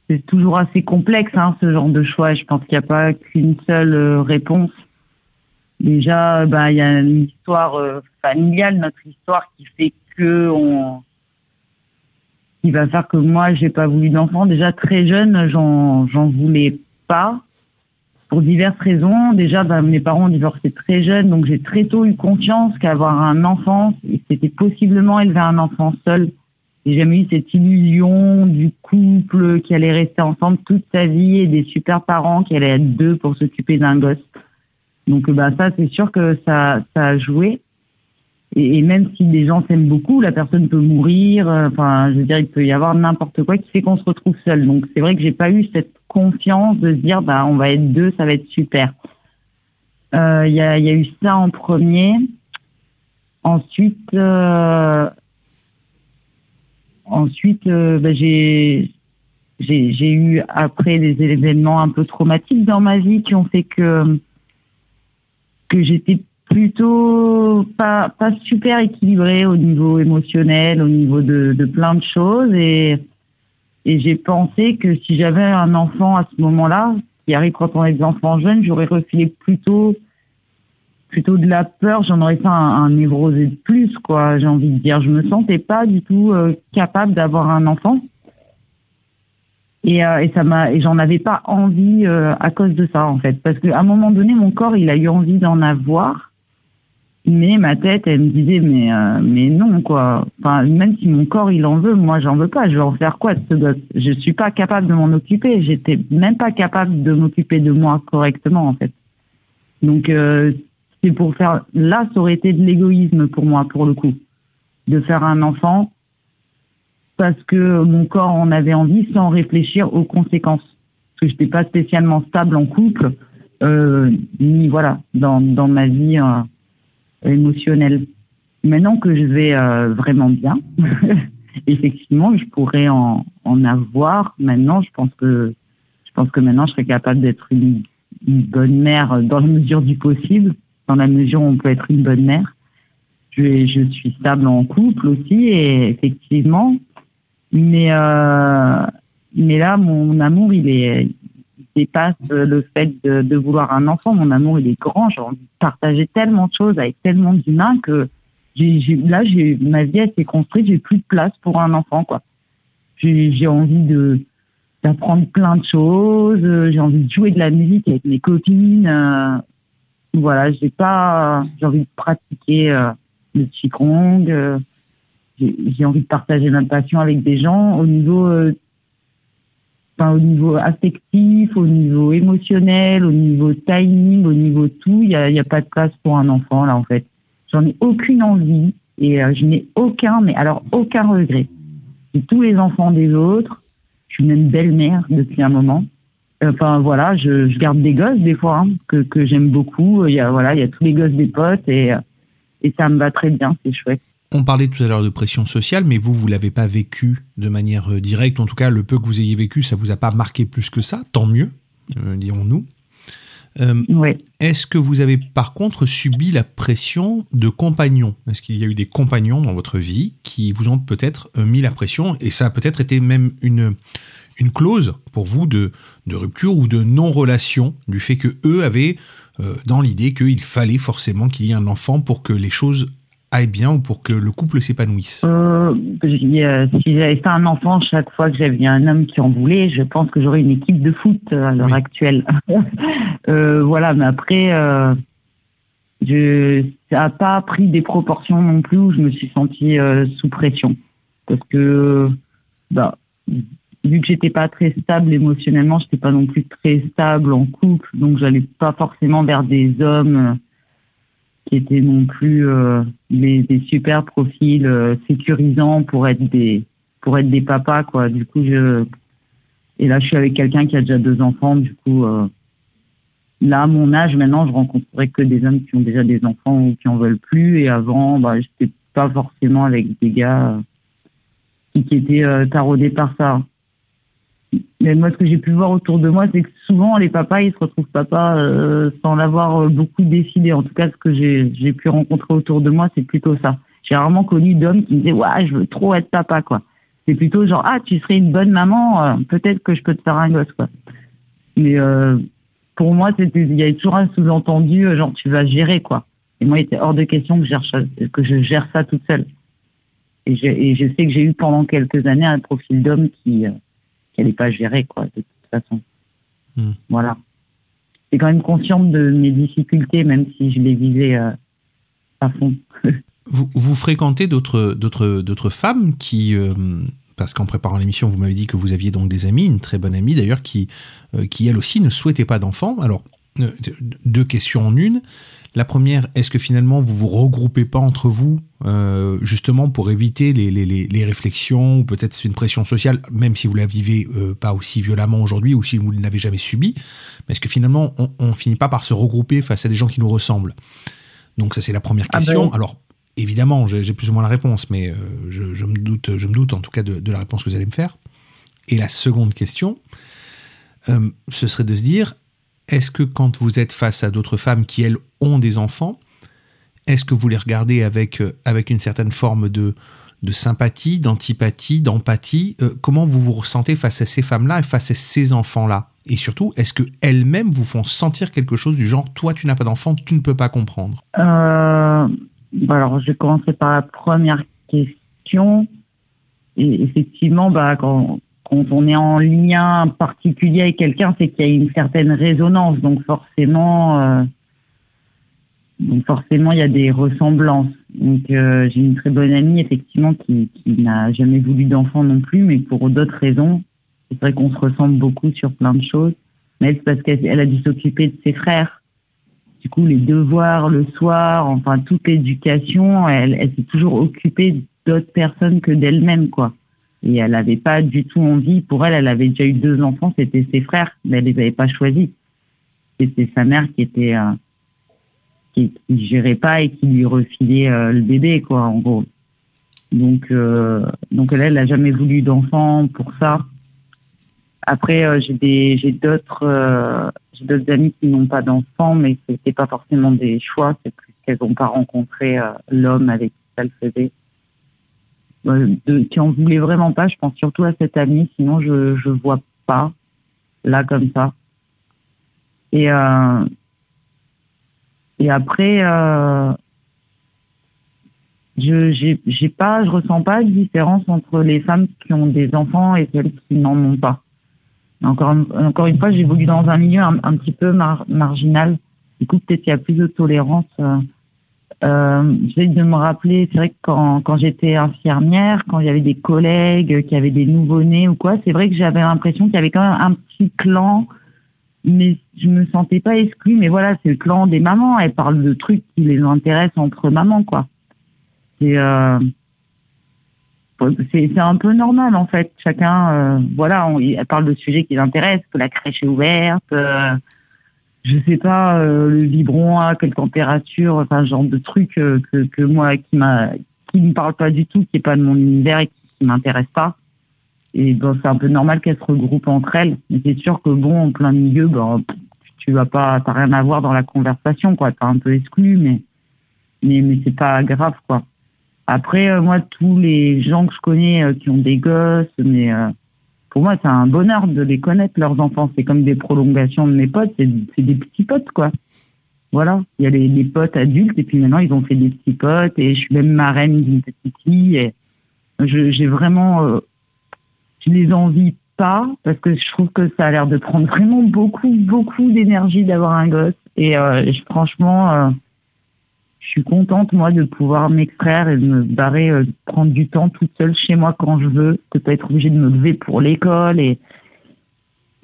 G: c'est toujours assez complexe hein, ce genre de choix. Je pense qu'il n'y a pas qu'une seule euh, réponse. Déjà, bah, il y a une histoire euh, familiale, notre histoire qui fait que qui va faire que moi j'ai pas voulu d'enfant. Déjà très jeune, j'en j'en voulais pas pour diverses raisons. Déjà, bah, mes parents ont divorcé très jeunes, donc j'ai très tôt eu conscience qu'avoir un enfant, c'était possiblement élever un enfant seul. J'ai jamais eu cette illusion du couple qui allait rester ensemble toute sa vie et des super parents qui allaient être deux pour s'occuper d'un gosse. Donc bah ça c'est sûr que ça ça a joué. Et, même si des gens s'aiment beaucoup, la personne peut mourir. euh, Enfin, je veux dire, il peut y avoir n'importe quoi qui fait qu'on se retrouve seul. Donc c'est vrai que j'ai pas eu cette confiance de se dire bah on va être deux, ça va être super. Euh, Il y, a, il y a eu ça en premier. Ensuite, euh, Ensuite, euh, j'ai j'ai j'ai eu après des événements un peu traumatiques dans ma vie qui ont fait que que j'étais plutôt pas pas super équilibrée au niveau émotionnel, au niveau de, de plein de choses. Et et j'ai pensé que si j'avais un enfant à ce moment-là, qui arrive quand on est des enfants jeunes, j'aurais refilé plutôt plutôt de la peur, j'en aurais fait un, un névrosé de plus, quoi. J'ai envie de dire, je me sentais pas du tout euh, capable d'avoir un enfant. Et, euh, et ça m'a, et j'en avais pas envie euh, à cause de ça, en fait, parce qu'à un moment donné, mon corps, il a eu envie d'en avoir, mais ma tête, elle me disait, mais, mais non, quoi. Enfin, même si mon corps, il en veut, moi, j'en veux pas. Je vais en faire quoi de ce gosse? Je suis pas capable de m'en occuper. J'étais même pas capable de m'occuper de moi correctement, en fait. Donc, c'est pour faire. Là, ça aurait été de l'égoïsme pour moi, pour le coup, de faire un enfant parce que mon corps en avait envie sans réfléchir aux conséquences. Parce que je n'étais pas spécialement stable en couple, euh, ni voilà, dans, dans ma vie euh, émotionnelle. Maintenant que je vais euh, vraiment bien, effectivement, je pourrais en, en avoir. Maintenant, je pense que je pense que maintenant, je serais capable d'être une, une bonne mère dans la mesure du possible, dans la mesure où on peut être une bonne mère. Je, suis stable en couple aussi, et effectivement. Mais, euh, là, mon amour, il dépasse le fait de, vouloir un enfant. Mon amour, il est grand. J'ai envie de partager tellement de choses avec tellement d'humains que là, ma vie, elle s'est construite. J'ai plus de place pour un enfant. J'ai, envie d'apprendre plein de choses. euh, J'ai envie de jouer de la musique avec mes copines. Euh, voilà, j'ai pas, j'ai envie de pratiquer euh, le qigong. euh, j'ai envie de partager ma passion avec des gens au niveau, euh, au niveau affectif, au niveau émotionnel, au niveau timing, au niveau tout. Il y a, a pas de place pour un enfant là en fait. J'en ai aucune envie et euh, je n'ai aucun, mais alors aucun regret. J'ai tous les enfants des autres. Je suis même belle-mère depuis un moment. Enfin voilà, je, je garde des gosses des fois hein, que, que j'aime beaucoup. Il y a voilà, il y a tous les gosses des potes et et ça me va très bien, c'est chouette.
A: On parlait tout à l'heure de pression sociale, mais vous, vous l'avez pas vécu de manière euh, directe. En tout cas, le peu que vous ayez vécu, ça vous a pas marqué plus que ça. Tant mieux, euh, dirons-nous. Euh,
G: Ouais.
A: Est-ce que vous avez par contre subi la pression de compagnons? Est-ce qu'il y a eu des compagnons dans votre vie qui vous ont peut-être euh, mis la pression? Et ça a peut-être été même une, une clause pour vous de, de rupture ou de non-relation du fait que eux avaient euh, dans l'idée qu'il fallait forcément qu'il y ait un enfant pour que les choses aille bien ou pour que le couple s'épanouisse
G: Euh, si euh, si j'avais fait un enfant chaque fois que j'avais un homme qui en voulait, je pense que j'aurais une équipe de foot à l'heure
A: Oui.
G: actuelle. Voilà, mais après, je, ça n'a pas pris des proportions non plus où je me suis sentie sous pression. Parce que, bah, vu que j'étais pas très stable émotionnellement, j'étais pas non plus très stable en couple, donc j'allais pas forcément vers des hommes euh, qui étaient non plus euh, des, super profils euh, sécurisants pour être des pour être des papas quoi. Du coup, je et là, je suis avec quelqu'un qui a déjà deux enfants. Du coup, là, à mon âge, maintenant, je rencontrerai que des hommes qui ont déjà des enfants ou qui en veulent plus. Et avant, bah, j'étais pas forcément avec des gars qui, étaient taraudés par ça. Mais moi, ce que j'ai pu voir autour de moi, c'est que souvent, les papas, ils se retrouvent papas euh, sans l'avoir euh, beaucoup décidé. En tout cas, ce que j'ai pu rencontrer autour de moi, c'est plutôt ça. J'ai rarement connu d'hommes qui me disaient, ouais, je veux trop être papa, quoi. C'est plutôt genre, ah, tu serais une bonne maman, euh, peut-être que je peux te faire un gosse, quoi. Mais euh, pour moi, c'était- il y avait toujours un sous-entendu, euh, genre, tu vas gérer, quoi. Et moi, il était hors de question que je gère, que je gère ça toute seule. Et, je- et je sais que j'ai eu pendant quelques années un profil d'homme qui qui n'allait pas gérer, quoi, de toute façon.
A: Hmm.
G: Voilà. J'étais quand même consciente de mes difficultés, même si je les visais euh, à fond.
A: Vous, vous fréquentez d'autres d'autres d'autres femmes qui euh, parce qu'en préparant l'émission, vous m'avez dit que vous aviez donc des amies, une très bonne amie d'ailleurs, qui, euh, qui elle aussi ne souhaitait pas d'enfants. Alors, deux questions en une. La première, est-ce que finalement vous vous regroupez pas entre vous, euh, justement pour éviter les, les, les, les réflexions, ou peut-être une pression sociale, même si vous la vivez euh, pas aussi violemment aujourd'hui, ou si vous ne l'avez jamais subi, mais est-ce que finalement on, on finit pas par se regrouper face à des gens qui nous ressemblent? Donc ça c'est la première
G: Ah
A: question.
G: ben.
A: Alors évidemment, j'ai plus ou moins la réponse, mais euh, je, je me doute, je me doute en tout cas de, de la réponse que vous allez me faire. Et la seconde question, euh, ce serait de se dire, est-ce que quand vous êtes face à d'autres femmes qui, elles, ont des enfants, est-ce que vous les regardez avec, euh, avec une certaine forme de, sympathie, d'antipathie, d'empathie Euh, Comment vous vous ressentez face à ces femmes-là et face à ces enfants-là? Et surtout, est-ce qu'elles-mêmes vous font sentir quelque chose du genre, toi, tu n'as pas d'enfant, tu ne peux pas comprendre?
G: Euh, bah alors, je vais commencer par la première question. Effectivement, bah, quand, quand on est en lien particulier avec quelqu'un, c'est qu'il y a une certaine résonance. Donc forcément, euh, donc forcément, il y a des ressemblances. Donc euh, j'ai une très bonne amie, effectivement, qui, qui n'a jamais voulu d'enfant non plus, mais pour d'autres raisons. C'est vrai qu'on se ressemble beaucoup sur plein de choses. Mais c'est parce qu'elle elle a dû s'occuper de ses frères du coup, les devoirs le soir, enfin, toute l'éducation, elle, elle s'est toujours occupée d'autres personnes que d'elle-même, quoi. Et elle n'avait pas du tout envie. Pour elle, elle avait déjà eu deux enfants, c'était ses frères, mais elle les avait pas choisis. C'était sa mère qui était, euh, qui, gérait pas et qui lui refilait euh, le bébé, quoi, en gros. Donc, euh, donc elle, elle n'a jamais voulu d'enfant pour ça. Après, euh, j'ai des, j'ai d'autres, j'ai d'autres amis qui n'ont pas d'enfants, mais c'était pas forcément des choix, c'est plus qu'elles n'ont pas rencontré l'homme avec qui ça le faisait. Qui en voulait vraiment pas, je pense surtout à cette amie, sinon je je vois pas là comme ça. Et euh, et après, euh, je j'ai ressens pas de différence entre les femmes qui ont des enfants et celles qui n'en ont pas. Encore, encore une fois, j'évolue dans un milieu un, petit peu mar- marginal. Du coup, peut-être qu'il y a plus de tolérance. Euh, euh, J'essaie de me rappeler, c'est vrai que quand, j'étais infirmière, quand il y avait des collègues qui avaient des nouveau-nés ou quoi, c'est vrai que j'avais l'impression qu'il y avait quand même un petit clan, mais je me sentais pas exclue. Mais voilà, c'est le clan des mamans. Elles parlent de trucs qui les intéressent entre mamans, quoi. C'est euh, c'est un peu normal en fait. Chacun, euh, voilà, on, elle parle de sujets qui l'intéressent, que la crèche est ouverte, euh, je sais pas, euh, le biberon à quelle température, enfin, genre de trucs euh, que, que moi qui m'a, qui me parle pas du tout, qui est pas de mon univers et qui, qui m'intéresse pas. Et bon, c'est un peu normal qu'elles se regroupent entre elles. Mais c'est sûr que bon, en plein milieu, ben, tu vas pas, t'as rien à voir dans la conversation, quoi. T'es un peu exclu, mais, mais, mais c'est pas grave, quoi. Après, euh, moi, tous les gens que je connais euh, qui ont des gosses, mais euh, pour moi, c'est un bonheur de les connaître, leurs enfants. C'est comme des prolongations de mes potes, c'est des petits potes, quoi. voilà, il y a les, potes adultes et puis maintenant ils ont fait des petits potes et je suis même marraine d'une petite fille et j'ai vraiment, euh, je les envie pas parce que je trouve que ça a l'air de prendre vraiment beaucoup, beaucoup d'énergie d'avoir un gosse et euh, franchement, euh, je suis contente moi de pouvoir m'extraire et de me barrer, euh, prendre du temps toute seule chez moi quand je veux, de pas être obligée de me lever pour l'école et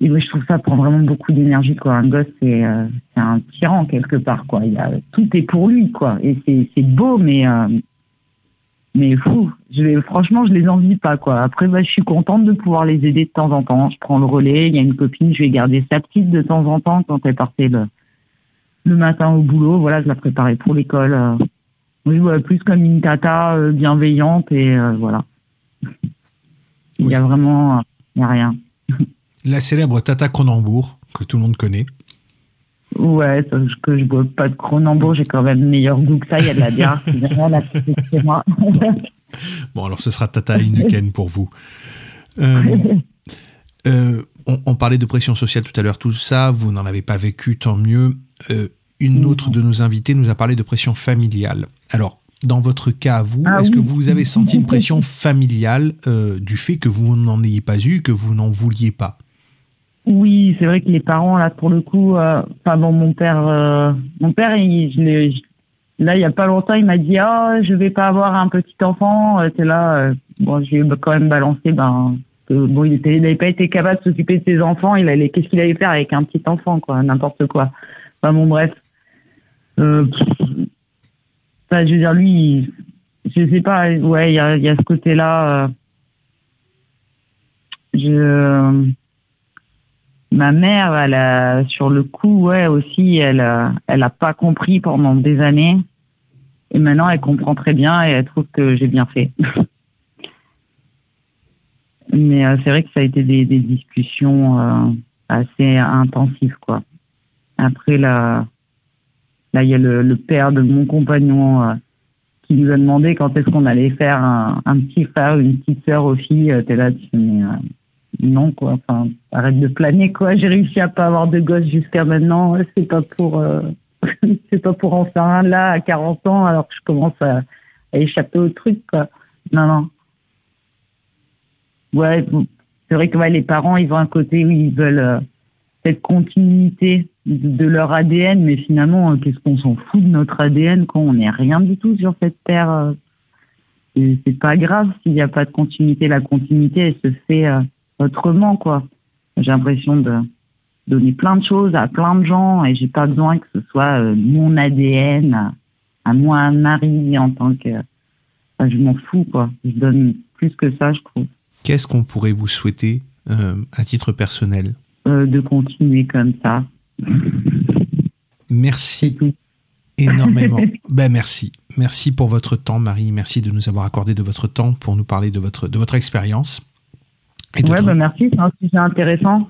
G: moi, je trouve ça prend vraiment beaucoup d'énergie, quoi. Un gosse, c'est euh, c'est un tyran, quelque part, quoi. Il y a, tout est pour lui, quoi. Et c'est c'est beau, mais, euh, mais fou. Je, franchement, je les envie pas, quoi. Après, bah, je suis contente de pouvoir les aider de temps en temps. Je prends le relais. Il y a une copine, je vais garder sa petite de temps en temps quand elle partait le, le matin au boulot. Voilà, je la préparais pour l'école. euh. Oui, ouais, plus comme une tata euh, bienveillante et euh, voilà. Il y a vraiment, il y a rien.
A: La célèbre Tata Cronenbourg, que tout le monde connaît.
G: Ouais, sauf que je bois pas de Cronenbourg, j'ai quand même meilleur goût que ça. Il y a de la bière qui là, moi.
A: Bon, alors ce sera Tata Heineken pour vous. Euh, euh, on, on parlait de pression sociale tout à l'heure, tout ça, vous n'en avez pas vécu, tant mieux. Euh, une autre de nos invités nous a parlé de pression familiale. Alors, dans votre cas, à vous,
G: Ah
A: est-ce que vous avez senti une pression familiale euh, du fait que vous n'en ayez pas eu, que vous n'en vouliez pas?
G: Oui, c'est vrai que les parents, là, pour le coup, euh, enfin bon, mon père, euh, mon père, il, je l'ai- je- là, il y a pas longtemps, il m'a dit, ah, je vais pas avoir un petit enfant. T'es là, bon, je lui ai quand même balancé, ben, que, bon, il n'avait pas été capable de s'occuper de ses enfants. Il allait, qu'est-ce qu'il allait faire avec un petit enfant, quoi, n'importe quoi. Enfin bon, bref. Euh, je veux dire, lui, je sais pas, ouais, il y a, y a ce côté-là. euh, je Ma mère, elle a, sur le coup, ouais, aussi, elle, a- elle a pas compris pendant des années. Et maintenant, elle comprend très bien et elle trouve que j'ai bien fait. Mais euh, c'est vrai que ça a été des, discussions euh, assez intensives, quoi. Après, là, là, il y a le, père de mon compagnon euh, qui nous a demandé quand est-ce qu'on allait faire un, petit frère ou une petite sœur aux filles. Euh, T'es là, tu euh, non quoi. Enfin arrête de planer quoi. J'ai réussi à pas avoir de gosse jusqu'à maintenant. C'est pas pour c'est pas pour en faire un là à 40 ans alors que je commence à, échapper au truc quoi. Non non. Ouais c'est vrai que les parents ils ont un côté où ils veulent cette continuité de, leur ADN mais finalement euh, qu'est-ce qu'on s'en fout de notre ADN quand on n'est rien du tout sur cette terre euh. C'est pas grave s'il n'y a pas de continuité la continuité elle se fait euh, autrement, quoi. J'ai l'impression de donner plein de choses à plein de gens et j'ai pas besoin que ce soit mon ADN à, à moi, à Marie, en tant que. Enfin, je m'en fous, quoi. Je donne plus que ça, je trouve.
A: Qu'est-ce qu'on pourrait vous souhaiter euh, à titre personnel?
G: Euh, de continuer comme ça.
A: Merci énormément. ben merci. Merci pour votre temps, Marie. Merci de nous avoir accordé de votre temps pour nous parler de votre, de votre expérience. Votre-
G: bah merci, c'est un sujet intéressant.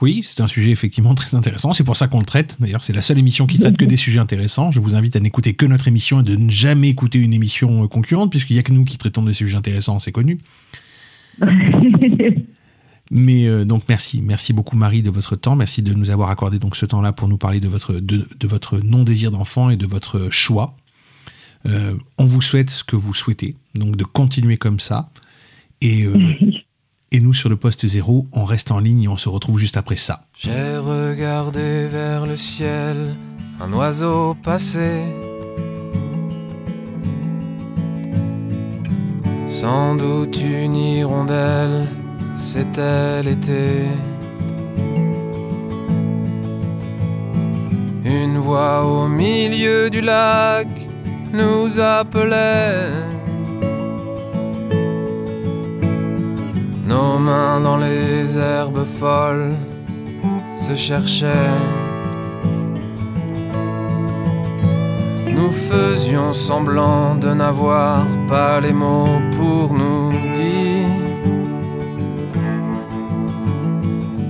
A: Oui, c'est un sujet effectivement très intéressant. C'est pour ça qu'on le traite. D'ailleurs, c'est la seule émission qui traite que des sujets intéressants. Je vous invite à n'écouter que notre émission et de ne jamais écouter une émission euh, concurrente, puisqu'il n'y a que nous qui traitons des sujets intéressants, c'est connu. Mais euh, donc merci, merci beaucoup Marie de votre temps, merci de nous avoir accordé donc ce temps-là pour nous parler de votre de, de votre non désir d'enfant et de votre choix. Euh, on vous souhaite ce que vous souhaitez, donc de continuer comme ça. Et euh, et nous sur le poste zéro, on reste en ligne et on se retrouve juste après ça.
F: J'ai regardé vers le ciel, un oiseau passé. Sans doute une hirondelle, c'était l'été. Une voix au milieu du lac nous appelait. Nos mains dans les herbes folles se cherchaient. Nous faisions semblant de n'avoir pas les mots pour nous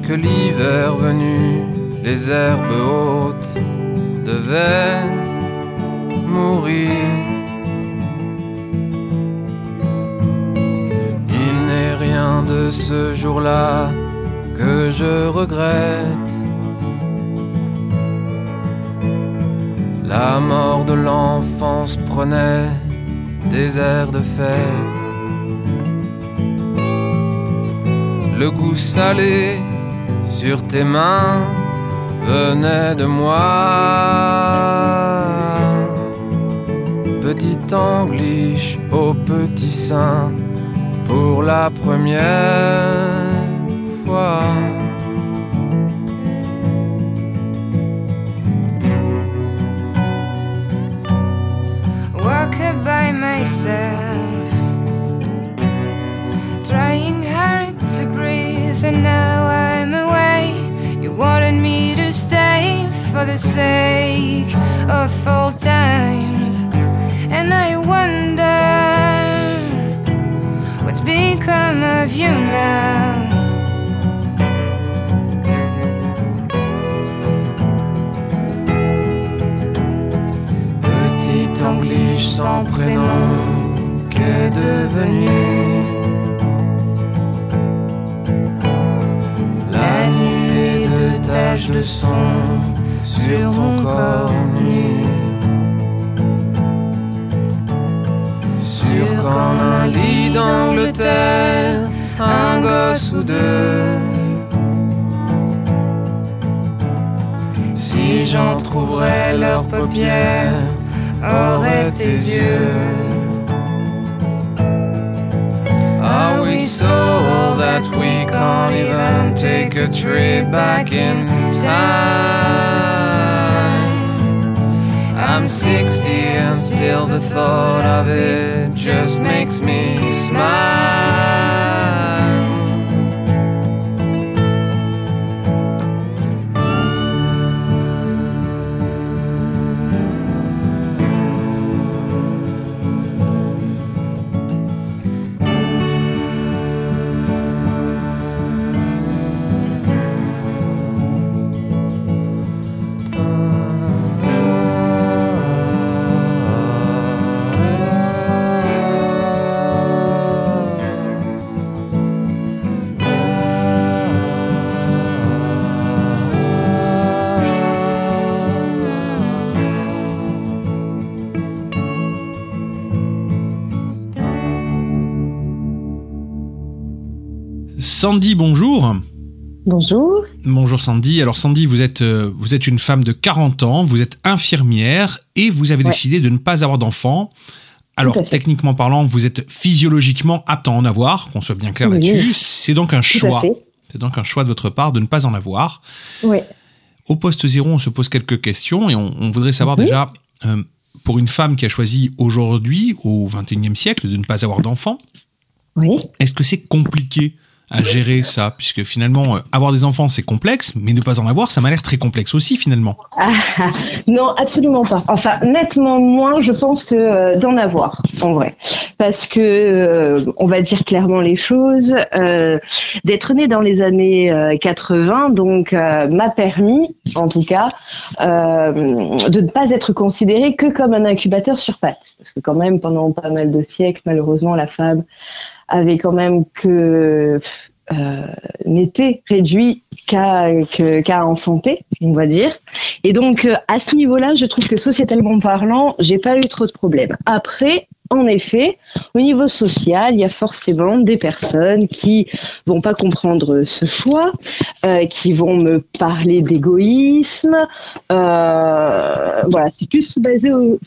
F: que l'hiver venu, les herbes hautes devaient mourir. Il n'est rien de ce jour-là que je regrette. La mort de l'enfance prenait des airs de fête. Le goût salé sur tes mains venait de moi. Petit angliche au petit sein pour la première fois.
H: Walk by myself, trying hard to breathe, and now wanted me to stay for the sake of old times, and I wonder what's become of you now.
F: Petit angliche sans prénom, qu'est devenu taches de son sur ton corps nu. Sûr qu'en un lit d'Angleterre, un gosse ou deux. Si j'en trouverais leurs paupières, auraient tes yeux. Are we so old that we can't even take a trip back in time? I'm 60 and still the thought of it just makes me smile.
A: Sandy, bonjour.
I: Bonjour.
A: Bonjour Sandy. Alors Sandy, vous êtes, euh, vous êtes une femme de 40 ans, vous êtes infirmière et vous avez
I: Ouais.
A: décidé de ne pas avoir d'enfant. Alors techniquement parlant, vous êtes physiologiquement apte à en avoir, qu'on soit bien clair
I: Oui.
A: là-dessus. C'est donc un
I: Tout
A: choix. C'est donc un choix de votre part de ne pas en avoir.
I: Oui.
A: Au poste zéro, on se pose quelques questions et on, on voudrait savoir
I: Mhm.
A: déjà, euh, pour une femme qui a choisi aujourd'hui, au 21e siècle, de ne pas avoir d'enfant,
I: Oui.
A: est-ce que c'est compliqué à gérer ça Puisque finalement, euh, avoir des enfants, c'est complexe, mais ne pas en avoir, ça m'a l'air très complexe aussi finalement.
I: Ah, non, absolument pas. Enfin, nettement moins, je pense, que euh, d'en avoir, en vrai. Parce que, euh, on va dire clairement les choses, d'être né dans les années euh, 80, donc, m'a permis, en tout cas, de ne pas être considéré que comme un incubateur sur pattes. Parce que quand même, pendant pas mal de siècles, malheureusement, la femme avait quand même que euh, n'était réduit qu'à qu'à enfanter, on va dire. Et donc euh, à ce niveau-là, je trouve que sociétalement parlant, j'ai pas eu trop de problèmes. Après, en effet, au niveau social, il y a forcément des personnes qui vont pas comprendre ce choix, euh, qui vont me parler d'égoïsme. Euh, voilà, c'est plus basé au.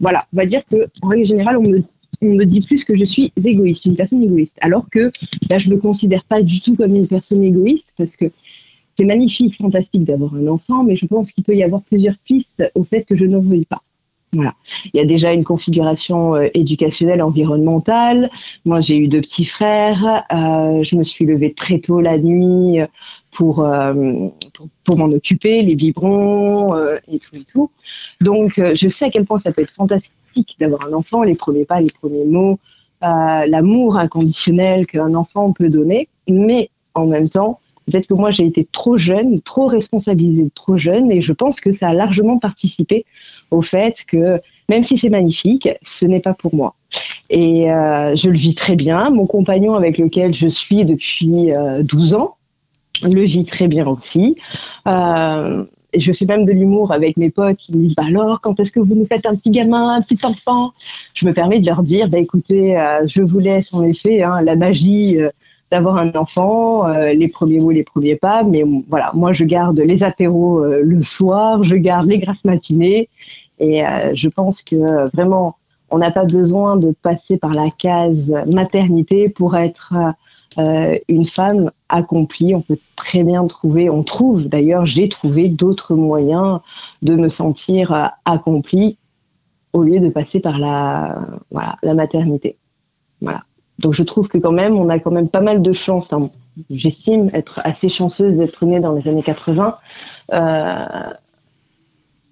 I: Voilà, on va dire que en règle générale, on me on me dit plus que je suis égoïste, une personne égoïste. Alors que là, je me considère pas du tout comme une personne égoïste parce que c'est magnifique, fantastique d'avoir un enfant, mais je pense qu'il peut y avoir plusieurs pistes au fait que je n'en veuille pas. Voilà. Il y a déjà une configuration euh, éducationnelle, environnementale. Moi, j'ai eu deux petits frères. Euh, je me suis levée très tôt la nuit euh, pour, euh, pour, pour m'en occuper, les biberons et tout et tout. Donc, je sais à quel point ça peut être fantastique d'avoir un enfant, les premiers pas, les premiers mots, euh, l'amour inconditionnel qu'un enfant peut donner. Mais en même temps, peut-être que moi j'ai été trop jeune, trop responsabilisée trop jeune, et je pense que ça a largement participé au fait que même si c'est magnifique, ce n'est pas pour moi. Et euh, je le vis très bien. Mon compagnon avec lequel je suis depuis euh, 12 ans le vit très bien aussi. Euh, je fais même de l'humour avec mes potes qui me disent bah alors quand est-ce que vous nous faites un petit gamin, un petit enfant? Je me permets de leur dire bah écoutez, euh, je vous laisse en effet hein, la magie euh, d'avoir un enfant, euh, les premiers mots, les premiers pas, mais voilà, moi je garde les apéros le soir, je garde les grasses matinées et je pense que vraiment on n'a pas besoin de passer par la case maternité pour être euh, une femme accomplie. On peut très bien trouver, on trouve d'ailleurs, j'ai trouvé d'autres moyens de me sentir euh, accomplie au lieu de passer par la, voilà, la maternité. Voilà. Donc je trouve que quand même, on a quand même pas mal de chance. Hein. J'estime être assez chanceuse d'être née dans les années 80. Euh,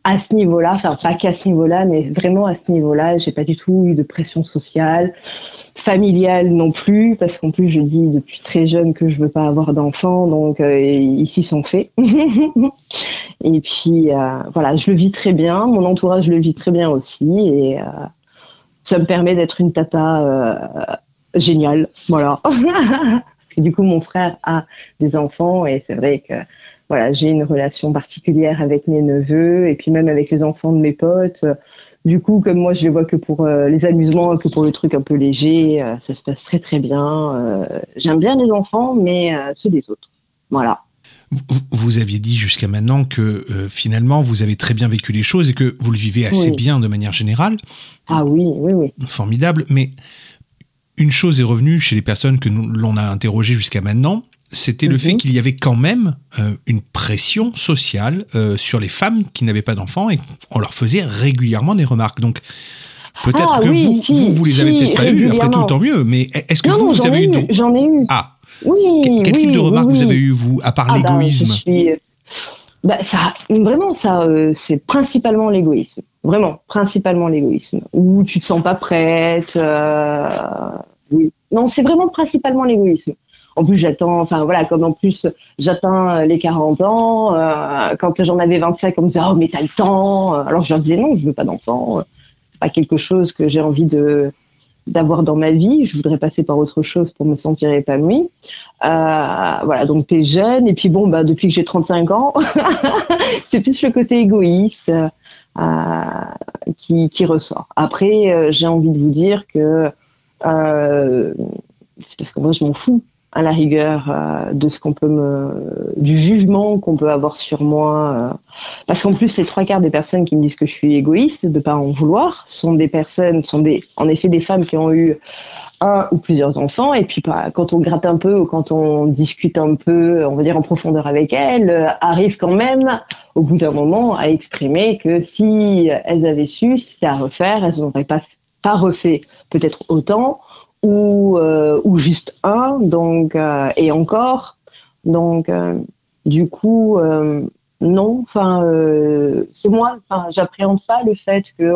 I: à ce niveau-là, enfin pas qu'à ce niveau-là, mais vraiment à ce niveau-là, j'ai pas du tout eu de pression sociale, familiale non plus, parce qu'en plus je dis depuis très jeune que je veux pas avoir d'enfants, donc euh, ici sont faits. et puis euh, voilà, je le vis très bien, mon entourage le vit très bien aussi, et euh, ça me permet d'être une tata géniale, voilà. parce que du coup mon frère a des enfants et c'est vrai que voilà, j'ai une relation particulière avec mes neveux et puis même avec les enfants de mes potes. Du coup, comme moi, je les vois que pour euh, les amusements, que pour le truc un peu léger, euh, ça se passe très très bien. Euh, j'aime bien les enfants, mais ceux des autres. Voilà.
A: Vous, aviez dit jusqu'à maintenant que finalement vous avez très bien vécu les choses et que vous le vivez assez bien de manière générale.
I: Ah oui, oui, oui.
A: Formidable. Mais une chose est revenue chez les personnes que l'on a interrogées jusqu'à maintenant, c'était le fait mhm. qu'il y avait quand même euh, une pression sociale euh, sur les femmes qui n'avaient pas d'enfants et on leur faisait régulièrement des remarques. Donc peut-être
I: ah
A: que vous, vous, vous les avez peut-être pas eues, après tout, tant mieux. Mais est-ce que vous, vous avez eu,
I: J'en ai eu.
A: Ah.
I: Oui.
A: Quel, type de remarques vous avez eu vous, à part ah bah, l'égoïsme
I: bah, ça, vraiment, ça, euh, c'est principalement l'égoïsme. Vraiment, principalement l'égoïsme. Ou tu te sens pas prête. oui. Non, c'est vraiment principalement l'égoïsme. En plus, j'attends, enfin voilà, comme en plus j'atteins euh, les 40 ans, euh, quand j'en avais 25, on me disait oh mais t'as le temps. Alors je leur disais non, je veux pas d'enfant. C'est pas quelque chose que j'ai envie d'avoir dans ma vie. Je voudrais passer par autre chose pour me sentir épanouie. Euh, voilà, donc t'es jeune et puis bon, bah depuis que j'ai 35 ans, c'est plus le côté égoïste euh, qui, ressort. Après, euh, j'ai envie de vous dire que euh, c'est parce que moi je m'en fous à la rigueur euh, de ce qu'on peut du jugement qu'on peut avoir sur moi euh. parce qu'en plus les trois quarts des personnes qui me disent que je suis égoïste de pas en vouloir sont des personnes sont des en effet des femmes qui ont eu un ou plusieurs enfants et puis bah, quand on gratte un peu ou quand on discute un peu on va dire en profondeur avec elles euh, arrivent quand même au bout d'un moment à exprimer que si elles avaient su c'était à refaire elles n'auraient pas pas refait peut-être autant ou, euh, ou juste un, donc, euh, et encore. Donc, euh, du coup, non, enfin, c'est moi, j'appréhende pas le fait que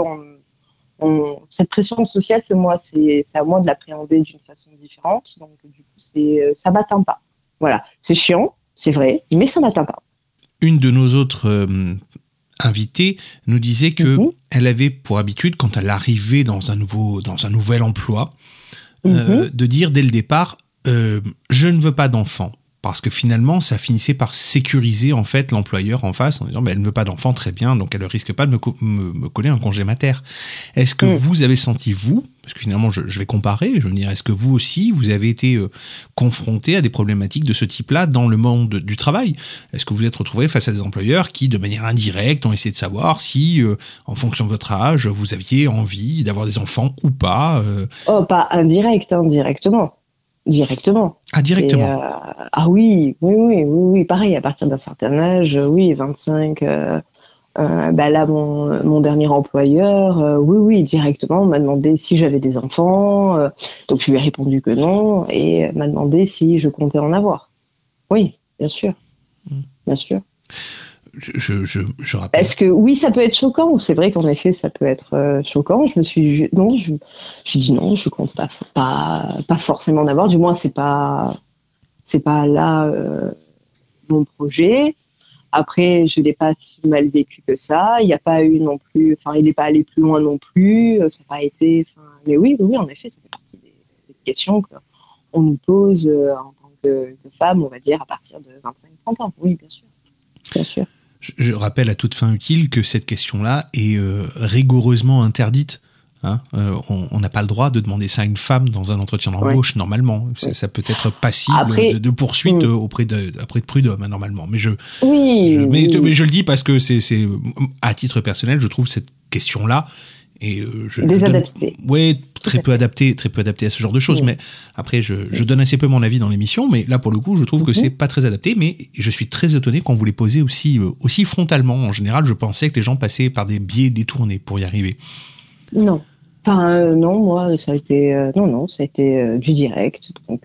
I: on, cette pression sociale, c'est moi, c'est à moi de l'appréhender d'une façon différente. Donc, du coup, ça m'atteint pas. Voilà, c'est chiant, c'est vrai, mais ça m'atteint pas.
A: Une de nos autres invitées nous disait que
I: Mhm.
A: elle avait pour habitude, quand elle arrivait dans un nouveau, dans un nouvel emploi,
I: Mhm.
A: euh, de dire dès le départ euh, je ne veux pas d'enfant parce que finalement ça finissait par sécuriser en fait l'employeur en face en disant elle ne veut pas d'enfant très bien donc elle ne risque pas de me, co- me- me coller un congé mater. Est-ce que
I: Mm.
A: vous avez senti vous parce que finalement je, je vais comparer je veux dire est-ce que vous aussi vous avez été euh, confronté à des problématiques de ce type-là dans le monde du travail? Est-ce que vous êtes retrouvé face à des employeurs qui de manière indirecte ont essayé de savoir si euh, en fonction de votre âge vous aviez envie d'avoir des enfants ou pas euh,
I: Oh, pas indirect, hein, directement. Directement.
A: Ah directement.
I: Et, euh, ah oui, oui, oui, oui, oui, pareil, à partir d'un certain âge, euh, oui, 25, euh, euh, bah là, mon, mon dernier employeur, euh, oui, oui, directement, m'a demandé si j'avais des enfants, donc je lui ai répondu que non, et m'a demandé si je comptais en avoir. Oui, bien sûr, bien sûr.
A: Je, je, je rappelle.
I: Que oui, ça peut être choquant. C'est vrai qu'en effet, ça peut être euh, choquant. Je me suis ju- non, je, je dis non, je compte pas pas pas forcément en avoir. Du moins, c'est pas c'est pas là euh, mon projet. Après, je l'ai pas si mal vécu que ça. Il n'y a pas eu non plus. Enfin, il n'est pas allé plus loin non plus. euh, Ça n'a pas été. mais oui, oui, en effet, ça fait partie des, questions qu'on nous pose en tant que, que femme, on va dire à partir de 25-30 ans. Oui, bien sûr, bien sûr.
A: Je, je rappelle à toute fin utile que cette question-là est euh, rigoureusement interdite. Hein. Euh, on n'a pas le droit de demander ça à une femme dans un entretien d'embauche, normalement. Ça peut être passible
I: Après-
A: de, de poursuite
I: Mm.
A: euh, auprès de, auprès de prud'homme, hein, normalement. Mais je,
I: Oui.
A: je- mais,
I: oui.
A: mais je le dis parce que c'est, c'est, à titre personnel, je trouve cette question-là et euh, je, je
I: Désadaptée.
A: donne- ouais, très peu adapté, très peu adapté à ce genre de choses.
I: Oui.
A: Mais après, je, je donne assez peu mon avis dans l'émission, mais là pour le coup, je trouve que
I: Mhm.
A: c'est pas très adapté. Mais je suis très étonné qu'on vous les aussi euh, aussi frontalement. En général, je pensais que les gens passaient par des biais détournés pour y arriver.
I: Non. Enfin, euh, non, moi, ça a été. euh, non, non, ça a été du direct. Donc,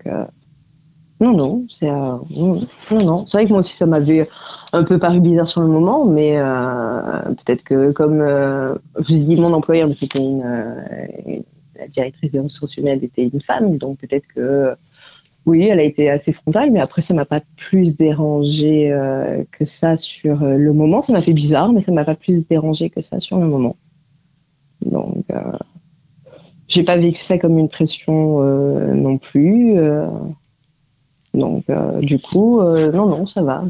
I: non, non, c'est. euh, non, non. C'est vrai que moi aussi, ça m'avait un peu paru bizarre sur le moment, mais euh, peut-être que, comme euh, je dis, mon employeur, une, euh, une- La directrice des ressources humaines était une femme, donc peut-être que. Oui, elle a été assez frontale, mais après, ça m'a pas plus dérangé euh, que ça sur euh, le moment. Ça m'a fait bizarre, mais ça m'a pas plus dérangé que ça sur le moment. Donc, euh, j'ai pas vécu ça comme une pression euh, non plus. donc, du coup, non, non, ça va.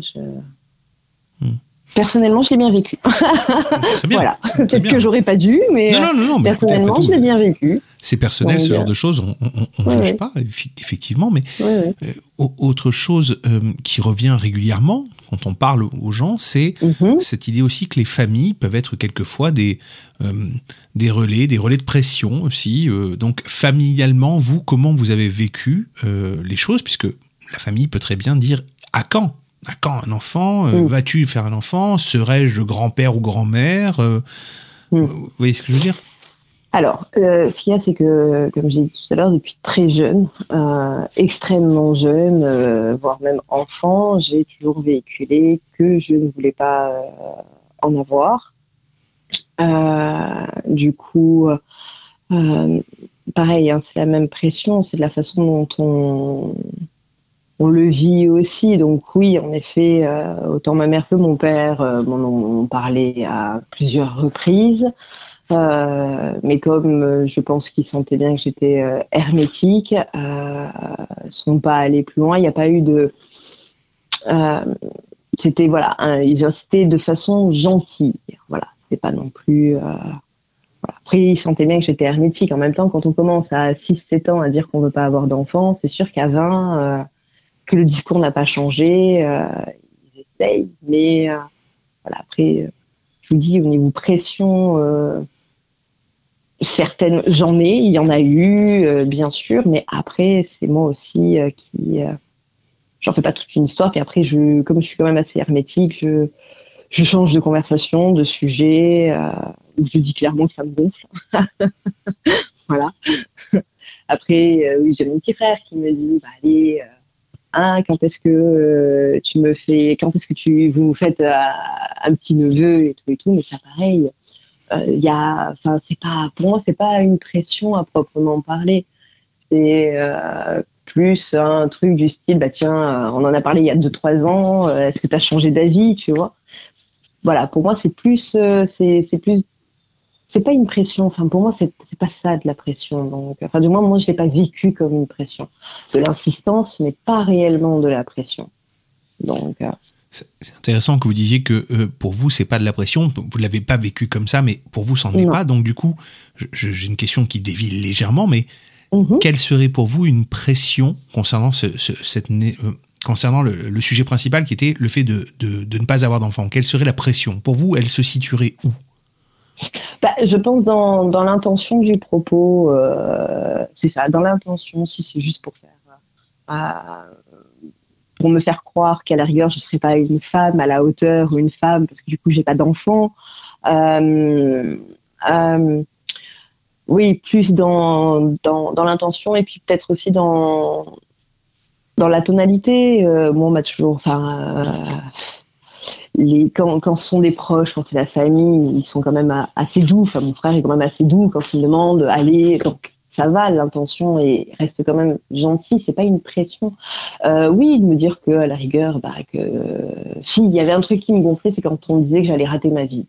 I: Personnellement, je l'ai bien vécu.
A: Très bien.
I: voilà. Peut-être que j'aurais pas dû, mais
A: Non, non, non,
I: personnellement, je l'ai bien vécu.
A: C'est personnel, ce genre de choses. On,
I: ouais,
A: juge
I: ouais.
A: pas, effectivement, mais. Euh, au- autre chose euh, qui revient régulièrement quand on parle aux gens, c'est
I: Mhm.
A: cette idée aussi que les familles peuvent être quelquefois des, euh, des relais, des relais de pression aussi. Donc familialement, vous, comment vous avez vécu les choses Puisque la famille peut très bien dire à quand À quand un enfant Euh,
I: Mm.
A: Vas-tu faire un enfant? Serais-je grand-père ou grand-mère? Euh,
I: Mm.
A: Vous voyez ce que je veux dire?
I: Alors, euh, ce qu'il y a, c'est que, comme j'ai dit tout à l'heure, depuis très jeune, euh, extrêmement jeune, euh, voire même enfant, j'ai toujours véhiculé que je ne voulais pas en avoir. Du coup, pareil, hein, c'est la même pression, c'est de la façon dont on, on le vit aussi. Donc oui, en effet, euh, autant ma mère que mon père euh, m'en ont parlé à plusieurs reprises. Euh, mais comme je pense qu'ils sentaient bien que j'étais hermétique, euh, sont pas allés plus loin. Il n'y a pas eu de. c'était voilà, ils de façon gentille. Voilà, c'est pas non plus. Après, ils sentaient bien que j'étais hermétique. En même temps, quand on commence à 6-7 ans à dire qu'on veut pas avoir d'enfants, c'est sûr qu'à 20, euh, que le discours n'a pas changé. euh, ils essayent, mais euh, voilà. Après, euh, je vous dis au niveau pression. euh, certaines j'en ai il y en a eu bien sûr mais après c'est moi aussi qui j'en fais pas toute une histoire puis après je comme je suis quand même assez hermétique je je change de conversation de sujet où je dis clairement que ça me gonfle voilà après oui j'ai mon petit frère qui me dit bah allez euh, hein, quand est-ce que euh, tu me fais quand est-ce que tu vous me faites euh, un petit neveu et tout et tout mais ça pareil euh, il a, enfin, c'est pas, pour moi, c'est pas une pression à proprement parler. C'est euh, plus un truc du style, bah tiens, euh, on en a parlé il y a 2-3 ans, euh, est-ce que tu as changé d'avis, tu vois? Voilà, pour moi, c'est plus, euh, c'est, c'est plus, c'est pas une pression. Enfin, pour moi, c'est, pas ça de la pression. Donc, enfin, du moins, moi, je l'ai pas vécu comme une pression, de l'insistance, mais pas réellement de la pression. Donc, euh,
A: C'est intéressant que vous disiez que euh, pour vous, c'est pas de la pression. Vous l'avez pas vécu comme ça, mais pour vous, c'en est pas. Donc, du coup, j'ai une question qui dévie légèrement, mais
I: mhm.
A: quelle serait pour vous une pression concernant ce, ce- cette euh, concernant le, le sujet principal qui était le fait de, de, de ne pas avoir d'enfant Quelle serait la pression? Pour vous, elle se situerait où?
I: Bah, je pense dans, dans l'intention du propos, euh, c'est ça, dans l'intention, si c'est juste pour faire, euh, pour me faire croire qu'à la rigueur je serais pas une femme à la hauteur ou une femme parce que du coup j'ai pas d'enfant. Euh, oui, plus dans, dans, dans l'intention et puis peut-être aussi dans, dans la tonalité. Moi, on toujours, quand, ce sont des proches, quand c'est la famille, ils sont quand même assez doux. Enfin, mon frère est quand même assez doux quand il demande allez. Donc, ça va, l'intention est, reste quand même gentille. C'est pas une pression. Euh, oui, de me dire que à la rigueur, bah, que s'il y avait un truc qui me gonflait, c'est quand on disait que j'allais rater ma vie.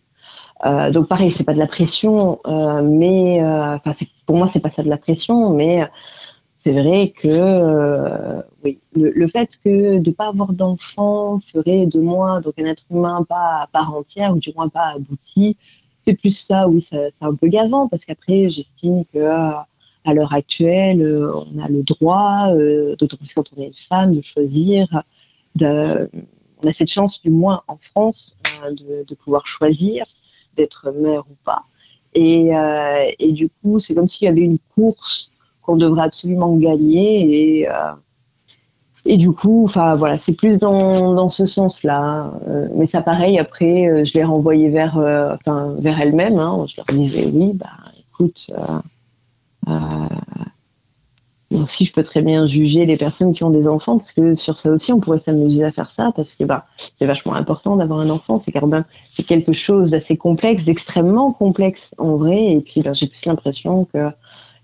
I: Euh, donc pareil, c'est pas de la pression, euh, mais enfin, pour moi c'est pas ça de la pression, mais c'est vrai que euh, oui, le, le fait que de pas avoir d'enfant ferait de moi donc un être humain pas à part entière ou du moins pas abouti, c'est plus ça, oui, c'est un peu gavant parce qu'après j'estime que euh, à l'heure actuelle, euh, on a le droit, d'autant plus quand on est une femme, de choisir. On a cette chance, du moins en France, euh, de, de pouvoir choisir d'être mère ou pas. Et, et du coup, c'est comme s'il y avait une course qu'on devrait absolument gagner. Et, euh, et du coup, enfin voilà, c'est plus dans, dans ce sens-là. Euh, mais ça, pareil, après, euh, je l'ai renvoyé vers, euh, enfin, vers elle-même. Hein. Je leur disais, oui, bah, écoute, aussi, je peux très bien juger les personnes qui ont des enfants, parce que sur ça aussi, on pourrait s'amuser à faire ça, parce que bah, c'est vachement important d'avoir un enfant. C'est quand c'est quelque chose d'assez complexe, d'extrêmement complexe en vrai. Et puis, bah, j'ai plus l'impression que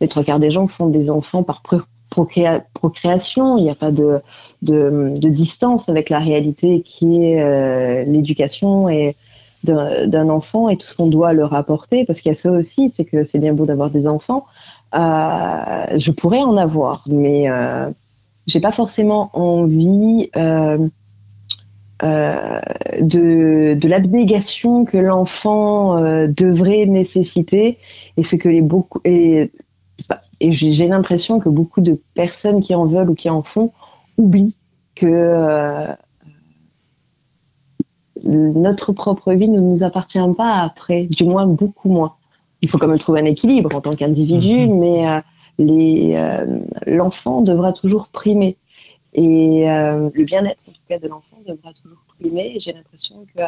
I: les trois quarts des gens font des enfants par pro- procréa- procréation. Il n'y a pas de, distance avec la réalité qui est euh, l'éducation et d'un enfant et tout ce qu'on doit leur apporter. Parce qu'il y a ça aussi, c'est que c'est bien beau d'avoir des enfants. Euh, je pourrais en avoir, mais euh, j'ai pas forcément envie euh, de, l'abnégation que l'enfant devrait nécessiter et ce que les beaucoup et j'ai l'impression que beaucoup de personnes qui en veulent ou qui en font oublient que euh, notre propre vie ne nous appartient pas après, du moins beaucoup moins. Il faut quand même trouver un équilibre en tant qu'individu, mais euh, les, euh, l'enfant devra toujours primer. Et le bien-être, en tout cas, de l'enfant devra toujours primer. J'ai l'impression que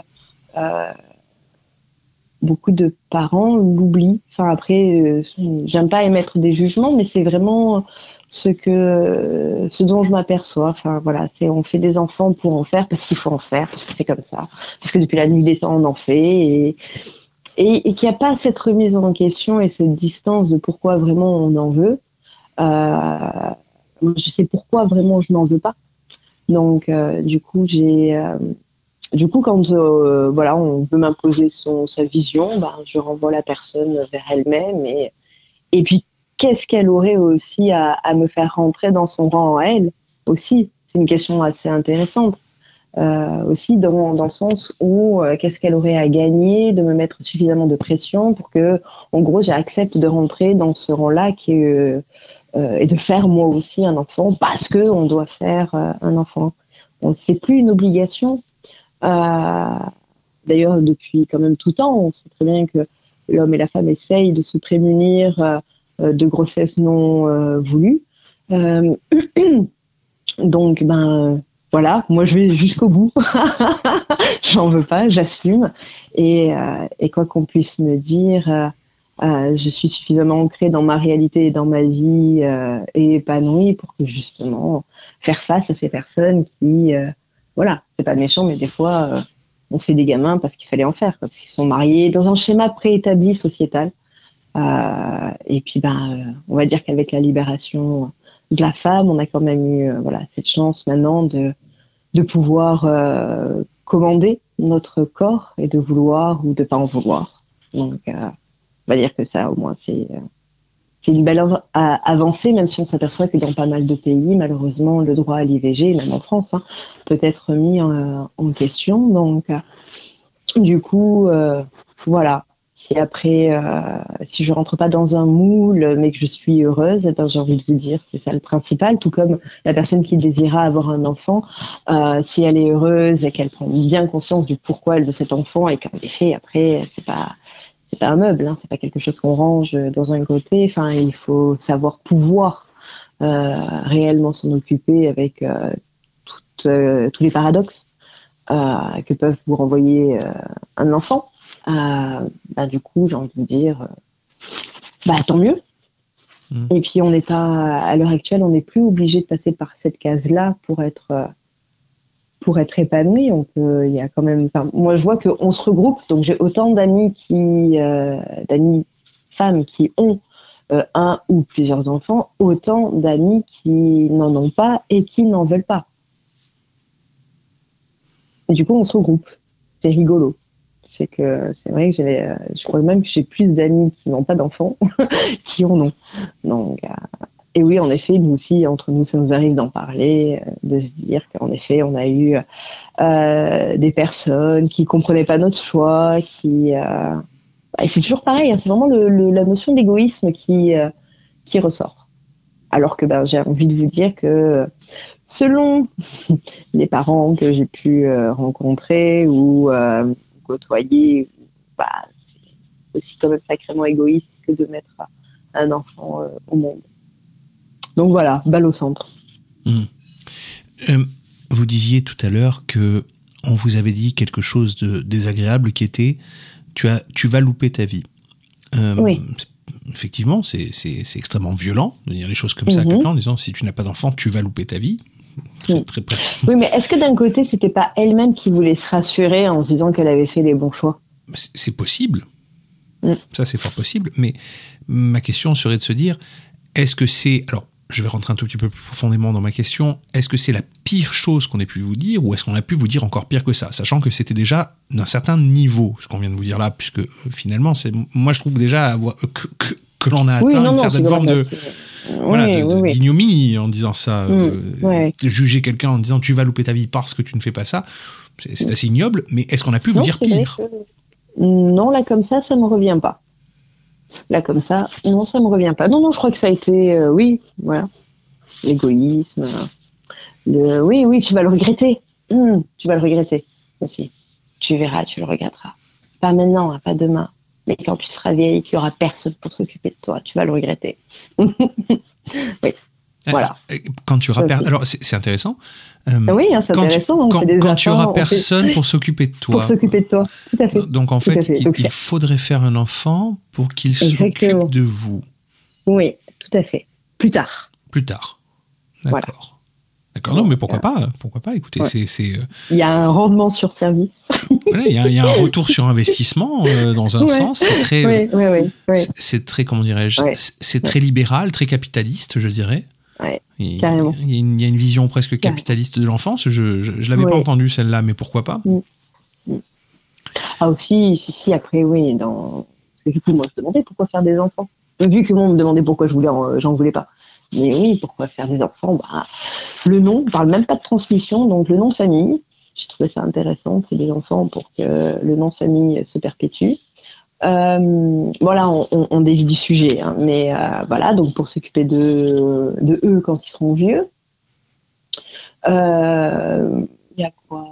I: beaucoup de parents l'oublient. Enfin, après, euh, j'aime pas émettre des jugements, mais c'est vraiment ce que, ce dont je m'aperçois. Enfin, voilà, c'est on fait des enfants pour en faire parce qu'il faut en faire, parce que c'est comme ça, parce que depuis la nuit des temps on en fait et et, qu'il n'y a pas cette remise en question et cette distance de pourquoi vraiment on en veut. Euh, je sais pourquoi vraiment je n'en veux pas. Donc, euh, du coup, j'ai, euh, du coup, quand euh, voilà, on veut m'imposer sa vision, ben, je renvoie la personne vers elle-même et et puis qu'est-ce qu'elle aurait aussi à, à me faire rentrer dans son rang à elle aussi? C'est une question assez intéressante. Euh, aussi dans, dans le sens où euh, qu'est-ce qu'elle aurait à gagner de me mettre suffisamment de pression pour que, en gros, j'accepte de rentrer dans ce rang-là qui et de faire moi aussi un enfant parce que on doit faire un enfant. C'est plus une obligation. Euh, D'ailleurs, depuis quand même tout temps, on sait très bien que l'homme et la femme essayent de se prémunir euh, euh, de grossesses non voulues. Donc, ben voilà, moi je vais jusqu'au bout. J'en veux pas, j'assume. Et, quoi qu'on puisse me dire, je suis suffisamment ancrée dans ma réalité et dans ma vie et épanouie pour que justement faire face à ces personnes qui, voilà, c'est pas méchant, mais des fois euh, on fait des gamins parce qu'il fallait en faire, quoi, parce qu'ils sont mariés dans un schéma préétabli sociétal. Euh, et puis ben, euh, on va dire qu'avec la libération de la femme, on a quand même eu euh, voilà cette chance maintenant de de pouvoir euh, commander notre corps et de vouloir ou de pas en vouloir. Donc, on va dire que ça, au moins, c'est c'est une belle avancée, même si on s'aperçoit que dans pas mal de pays, malheureusement, le droit à l'IVG, même en France, hein, peut être mis en, en question. Donc, euh, du coup, euh, voilà. Si après, euh, si je rentre pas dans un moule, mais que je suis heureuse, eh ben, j'ai envie de vous dire, c'est ça le principal. Tout comme la personne qui désira avoir un enfant, euh, si elle est heureuse et qu'elle prend bien conscience du pourquoi elle veut cet enfant et qu'en effet, après, c'est pas c'est pas un meuble, hein, c'est pas quelque chose qu'on range dans un côté. Enfin, il faut savoir pouvoir euh, réellement s'en occuper avec euh, toutes, euh, tous les paradoxes euh, que peuvent vous renvoyer euh, un enfant. Euh, bah, du coup, j'ai envie de dire, euh, bah tant mieux.
A: Mhm.
I: Et puis on n'est pas, à l'heure actuelle, on n'est plus obligé de passer par cette case-là pour être euh, pour être épanoui. On peut, il y a quand même. enfin, moi, je vois qu'on se regroupe. Donc j'ai autant d'amis qui, euh, d'amis femmes qui ont euh, un ou plusieurs enfants, autant d'amis qui n'en ont pas et qui n'en veulent pas. Et du coup, on se regroupe. C'est rigolo. C'est que c'est vrai que j'ai, euh, je crois même que j'ai plus d'amis qui n'ont pas d'enfants qui en ont. Donc, et oui, en effet, nous aussi, entre nous, ça nous arrive d'en parler, euh, de se dire qu'en effet, on a eu euh, des personnes qui comprenaient pas notre choix, qui euh, et c'est toujours pareil, hein, c'est vraiment le, la notion d'égoïsme qui qui ressort. Alors que ben, j'ai envie de vous dire que selon les parents que j'ai pu rencontrer ou côtoyer, bah, c'est aussi quand même sacrément égoïste que de mettre un enfant au monde. Donc voilà, balle au centre.
A: Euh, vous disiez tout à l'heure que on vous avait dit quelque chose de désagréable qui était tu as tu vas louper ta vie. Euh,
I: Oui.
A: Effectivement, c'est extrêmement violent de dire les choses comme ça à
I: Mhm.
A: quelqu'un en disant si tu n'as pas d'enfant, tu vas louper ta vie.
I: Oui.
A: très,
I: Oui, mais est-ce que d'un côté, c'était pas elle-même qui voulait se rassurer en se disant qu'elle avait fait les bons choix?
A: C'est c'est possible.
I: Mm.
A: Ça, c'est fort possible. Mais ma question serait de se dire est-ce que c'est. Alors, je vais rentrer un tout petit peu plus profondément dans ma question. Est-ce que c'est la pire chose qu'on ait pu vous dire ou est-ce qu'on a pu vous dire encore pire que ça Sachant que c'était déjà d'un certain niveau, ce qu'on vient de vous dire là, puisque euh, finalement, c'est moi, je trouve déjà que, que, que l'on a atteint
I: non,
A: une
I: non,
A: certaine forme de. Voilà,
I: oui,
A: d'ignominie en disant ça.
I: Mm,
A: euh,
I: ouais.
A: Juger quelqu'un en disant tu vas louper ta vie parce que tu ne fais pas ça, c'est assez ignoble, mais est-ce qu'on a pu vous
I: Non,
A: dire pire?
I: que- Non, là, comme ça, ça me revient pas. Là, comme ça, non, ça me revient pas. Non, non, je crois que ça a été, euh, oui, voilà. L'égoïsme. Le... Oui, oui, tu vas le regretter. Hum, tu vas le regretter aussi. Tu verras, tu le regretteras. Pas maintenant, hein, pas demain. Mais quand tu seras vieille, qu'il y aura personne pour s'occuper de toi, tu vas le regretter. Voilà.
A: Euh, Quand tu auras per-. Alors, c'est intéressant. Euh,
I: oui, hein, c'est
A: tu-
I: intéressant. donc
A: quand,
I: c'est des
A: quand tu auras
I: fait-
A: personne pour s'occuper de
I: Pour
A: toi.
I: s'occuper de toi. Tout à fait.
A: Donc, en fait,
I: fait.
A: il,
I: Donc,
A: il
I: c'est-
A: faudrait faire un enfant pour qu'il s'occupe de vous
I: Oui, tout à fait. Plus tard.
A: plus tard.
I: Voilà.
A: D'accord. D'accord, non, mais pourquoi pas Pourquoi pas? Écoutez,
I: Ouais.
A: c'est, euh,
I: Il y a un rendement sur service.
A: voilà, il y, a- il y a un retour sur investissement euh, dans un
I: Ouais.
A: sens. C'est très, euh,
I: Oui, oui, oui. oui.
A: c'est- très, comment dirais-je
I: Ouais.
A: C'est très libéral, très capitaliste, je dirais.
I: Ouais,
A: Il,
I: carrément.
A: il y a une, vision presque capitaliste de l'enfance. Je, je, je l'avais pas entendue celle-là, mais pourquoi pas
I: Ah aussi, si, si, après, oui, dans... Parce que du coup, moi, je demandais pourquoi faire des enfants. Vu que moi, on me demandait pourquoi je voulais, en- j'en voulais pas. Mais oui, pourquoi faire des enfants? Bah, Le nom, on parle même pas de transmission, donc le nom famille. J'ai trouvé ça intéressant, c'est des enfants pour que le nom famille se perpétue. Euh, voilà, on, on, dévie du sujet, hein, mais euh, voilà, donc pour s'occuper de, eux quand ils seront vieux. Euh, Il y a quoi?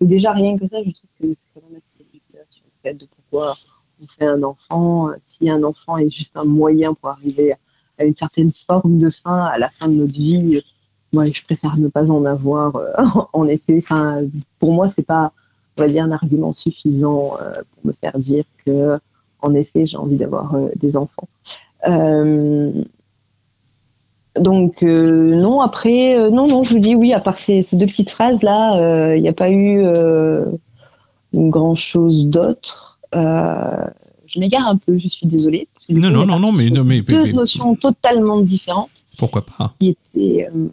I: Déjà, rien que ça, je trouve que c'est quand même assez dégueulasse sur le fait de pourquoi on fait un enfant. euh, Si un enfant est juste un moyen pour arriver à une certaine forme de fin à la fin de notre vie, euh, moi, je préfère ne pas en avoir. euh, en effet, enfin, pour moi, c'est pas, on va dire, un argument suffisant euh, pour me faire dire que, en effet, j'ai envie d'avoir euh, des enfants. Euh, donc non, après, non, non, je vous dis oui, à part ces, ces deux petites phrases-là, il n'y a pas eu grand-chose d'autre. Je m'égare un peu, je suis désolée. parce que du
A: Non, non, non, non, mais, non, mais,
I: Deux
A: mais-
I: notions totalement différentes
A: pourquoi pas
I: euh,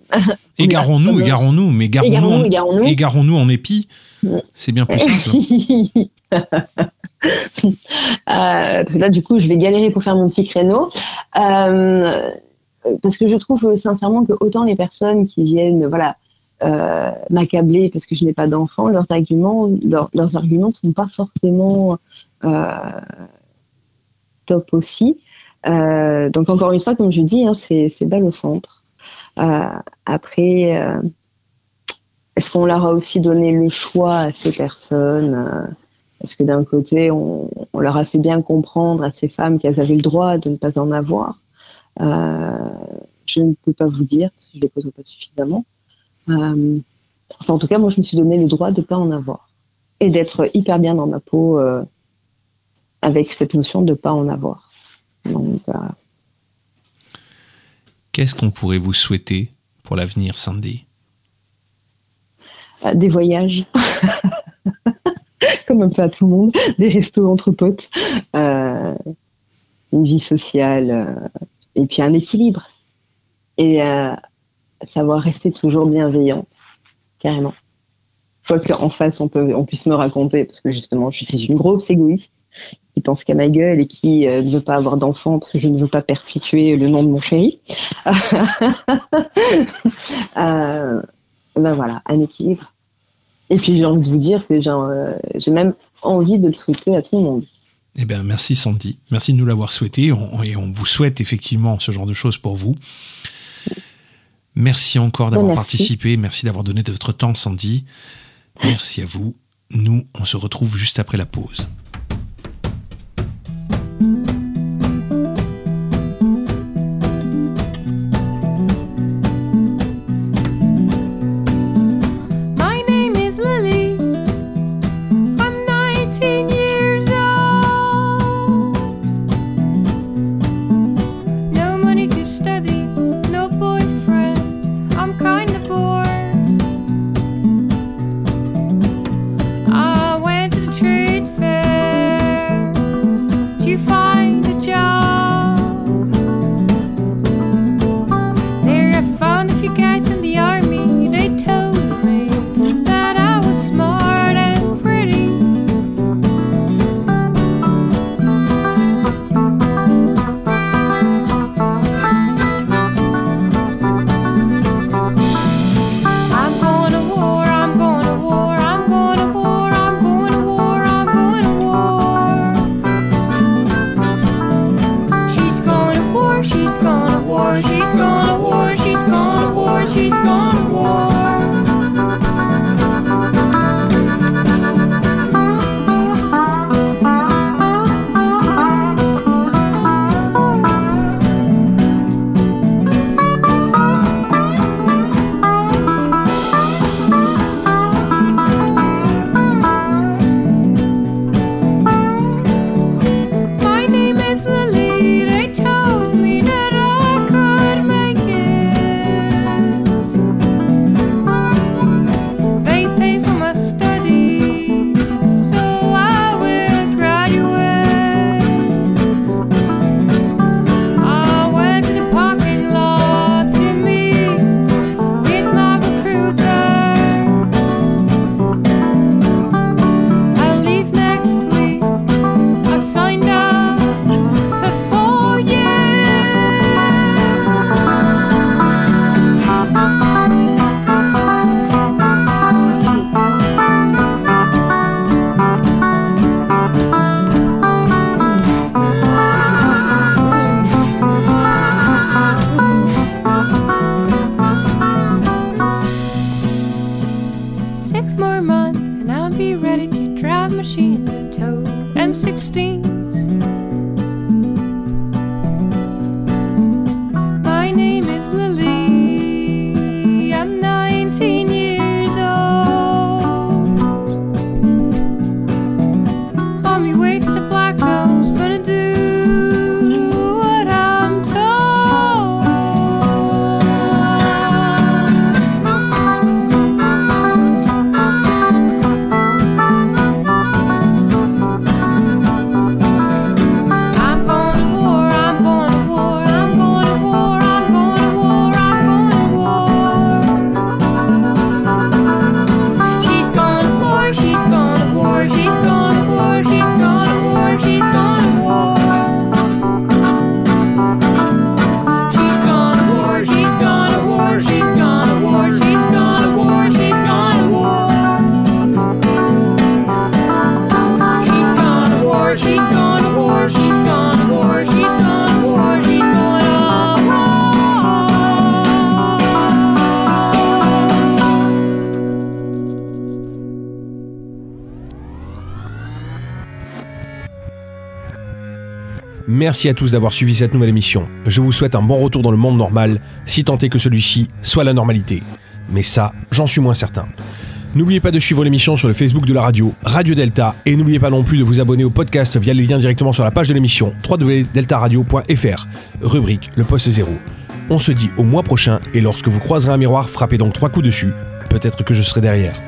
A: Égarons-nous, égarons-nous, mais égarons-nous
I: Égarons-nous,
A: en, en épi. C'est bien plus simple.
I: Euh, là, du coup, je vais galérer pour faire mon petit créneau. Euh, parce que je trouve sincèrement que autant les personnes qui viennent, voilà, m'accabler parce que je n'ai pas d'enfant, leurs arguments, leurs, leurs arguments ne sont pas forcément top aussi. Euh, donc encore une fois, comme je dis, hein, c'est c'est balle au centre. Euh, après, euh, est-ce qu'on leur a aussi donné le choix à ces personnes Est-ce que d'un côté, on, leur a fait bien comprendre à ces femmes qu'elles avaient le droit de ne pas en avoir Je ne peux pas vous dire, parce que je ne les pose pas suffisamment. En tout cas, moi, je me suis donné le droit de ne pas en avoir. Et d'être hyper bien dans ma peau avec cette notion de ne pas en avoir. Donc, euh,
A: Qu'est-ce qu'on pourrait vous souhaiter pour l'avenir, Sandy?
I: euh, des voyages, comme un peu à tout le monde, des restos entre potes, euh, une vie sociale, et puis un équilibre. Et savoir rester toujours bienveillante, carrément. Quoi qu'en face, on, peut, on puisse me raconter, parce que justement, je suis une grosse égoïste, qui pense qu'à ma gueule et qui euh, ne veut pas avoir d'enfant parce que je ne veux pas perpétuer le nom de mon chéri. euh, ben voilà, un équilibre. Et puis j'ai envie de vous dire que j'ai euh, même envie de le souhaiter à tout le monde.
H: Eh bien, merci Sandy. Merci de nous l'avoir souhaité. On- et on vous souhaite effectivement ce genre de choses pour vous. Merci encore d'avoir
I: Merci.
H: participé. Merci d'avoir donné de votre temps, Sandy. Merci à vous. Nous, on se retrouve juste après la pause.
J: Merci à tous d'avoir suivi cette nouvelle émission. Je vous souhaite un bon retour dans le monde normal, si tant est que celui-ci soit la normalité. Mais ça, j'en suis moins certain. N'oubliez pas de suivre l'émission sur le Facebook de la radio, Radio Delta, et n'oubliez pas non plus de vous abonner au podcast via les liens directement sur la page de l'émission www.deltaradio.fr, rubrique Le Poste Zéro. On se dit au mois prochain, et lorsque vous croiserez un miroir, frappez donc trois coups dessus, peut-être que je serai derrière.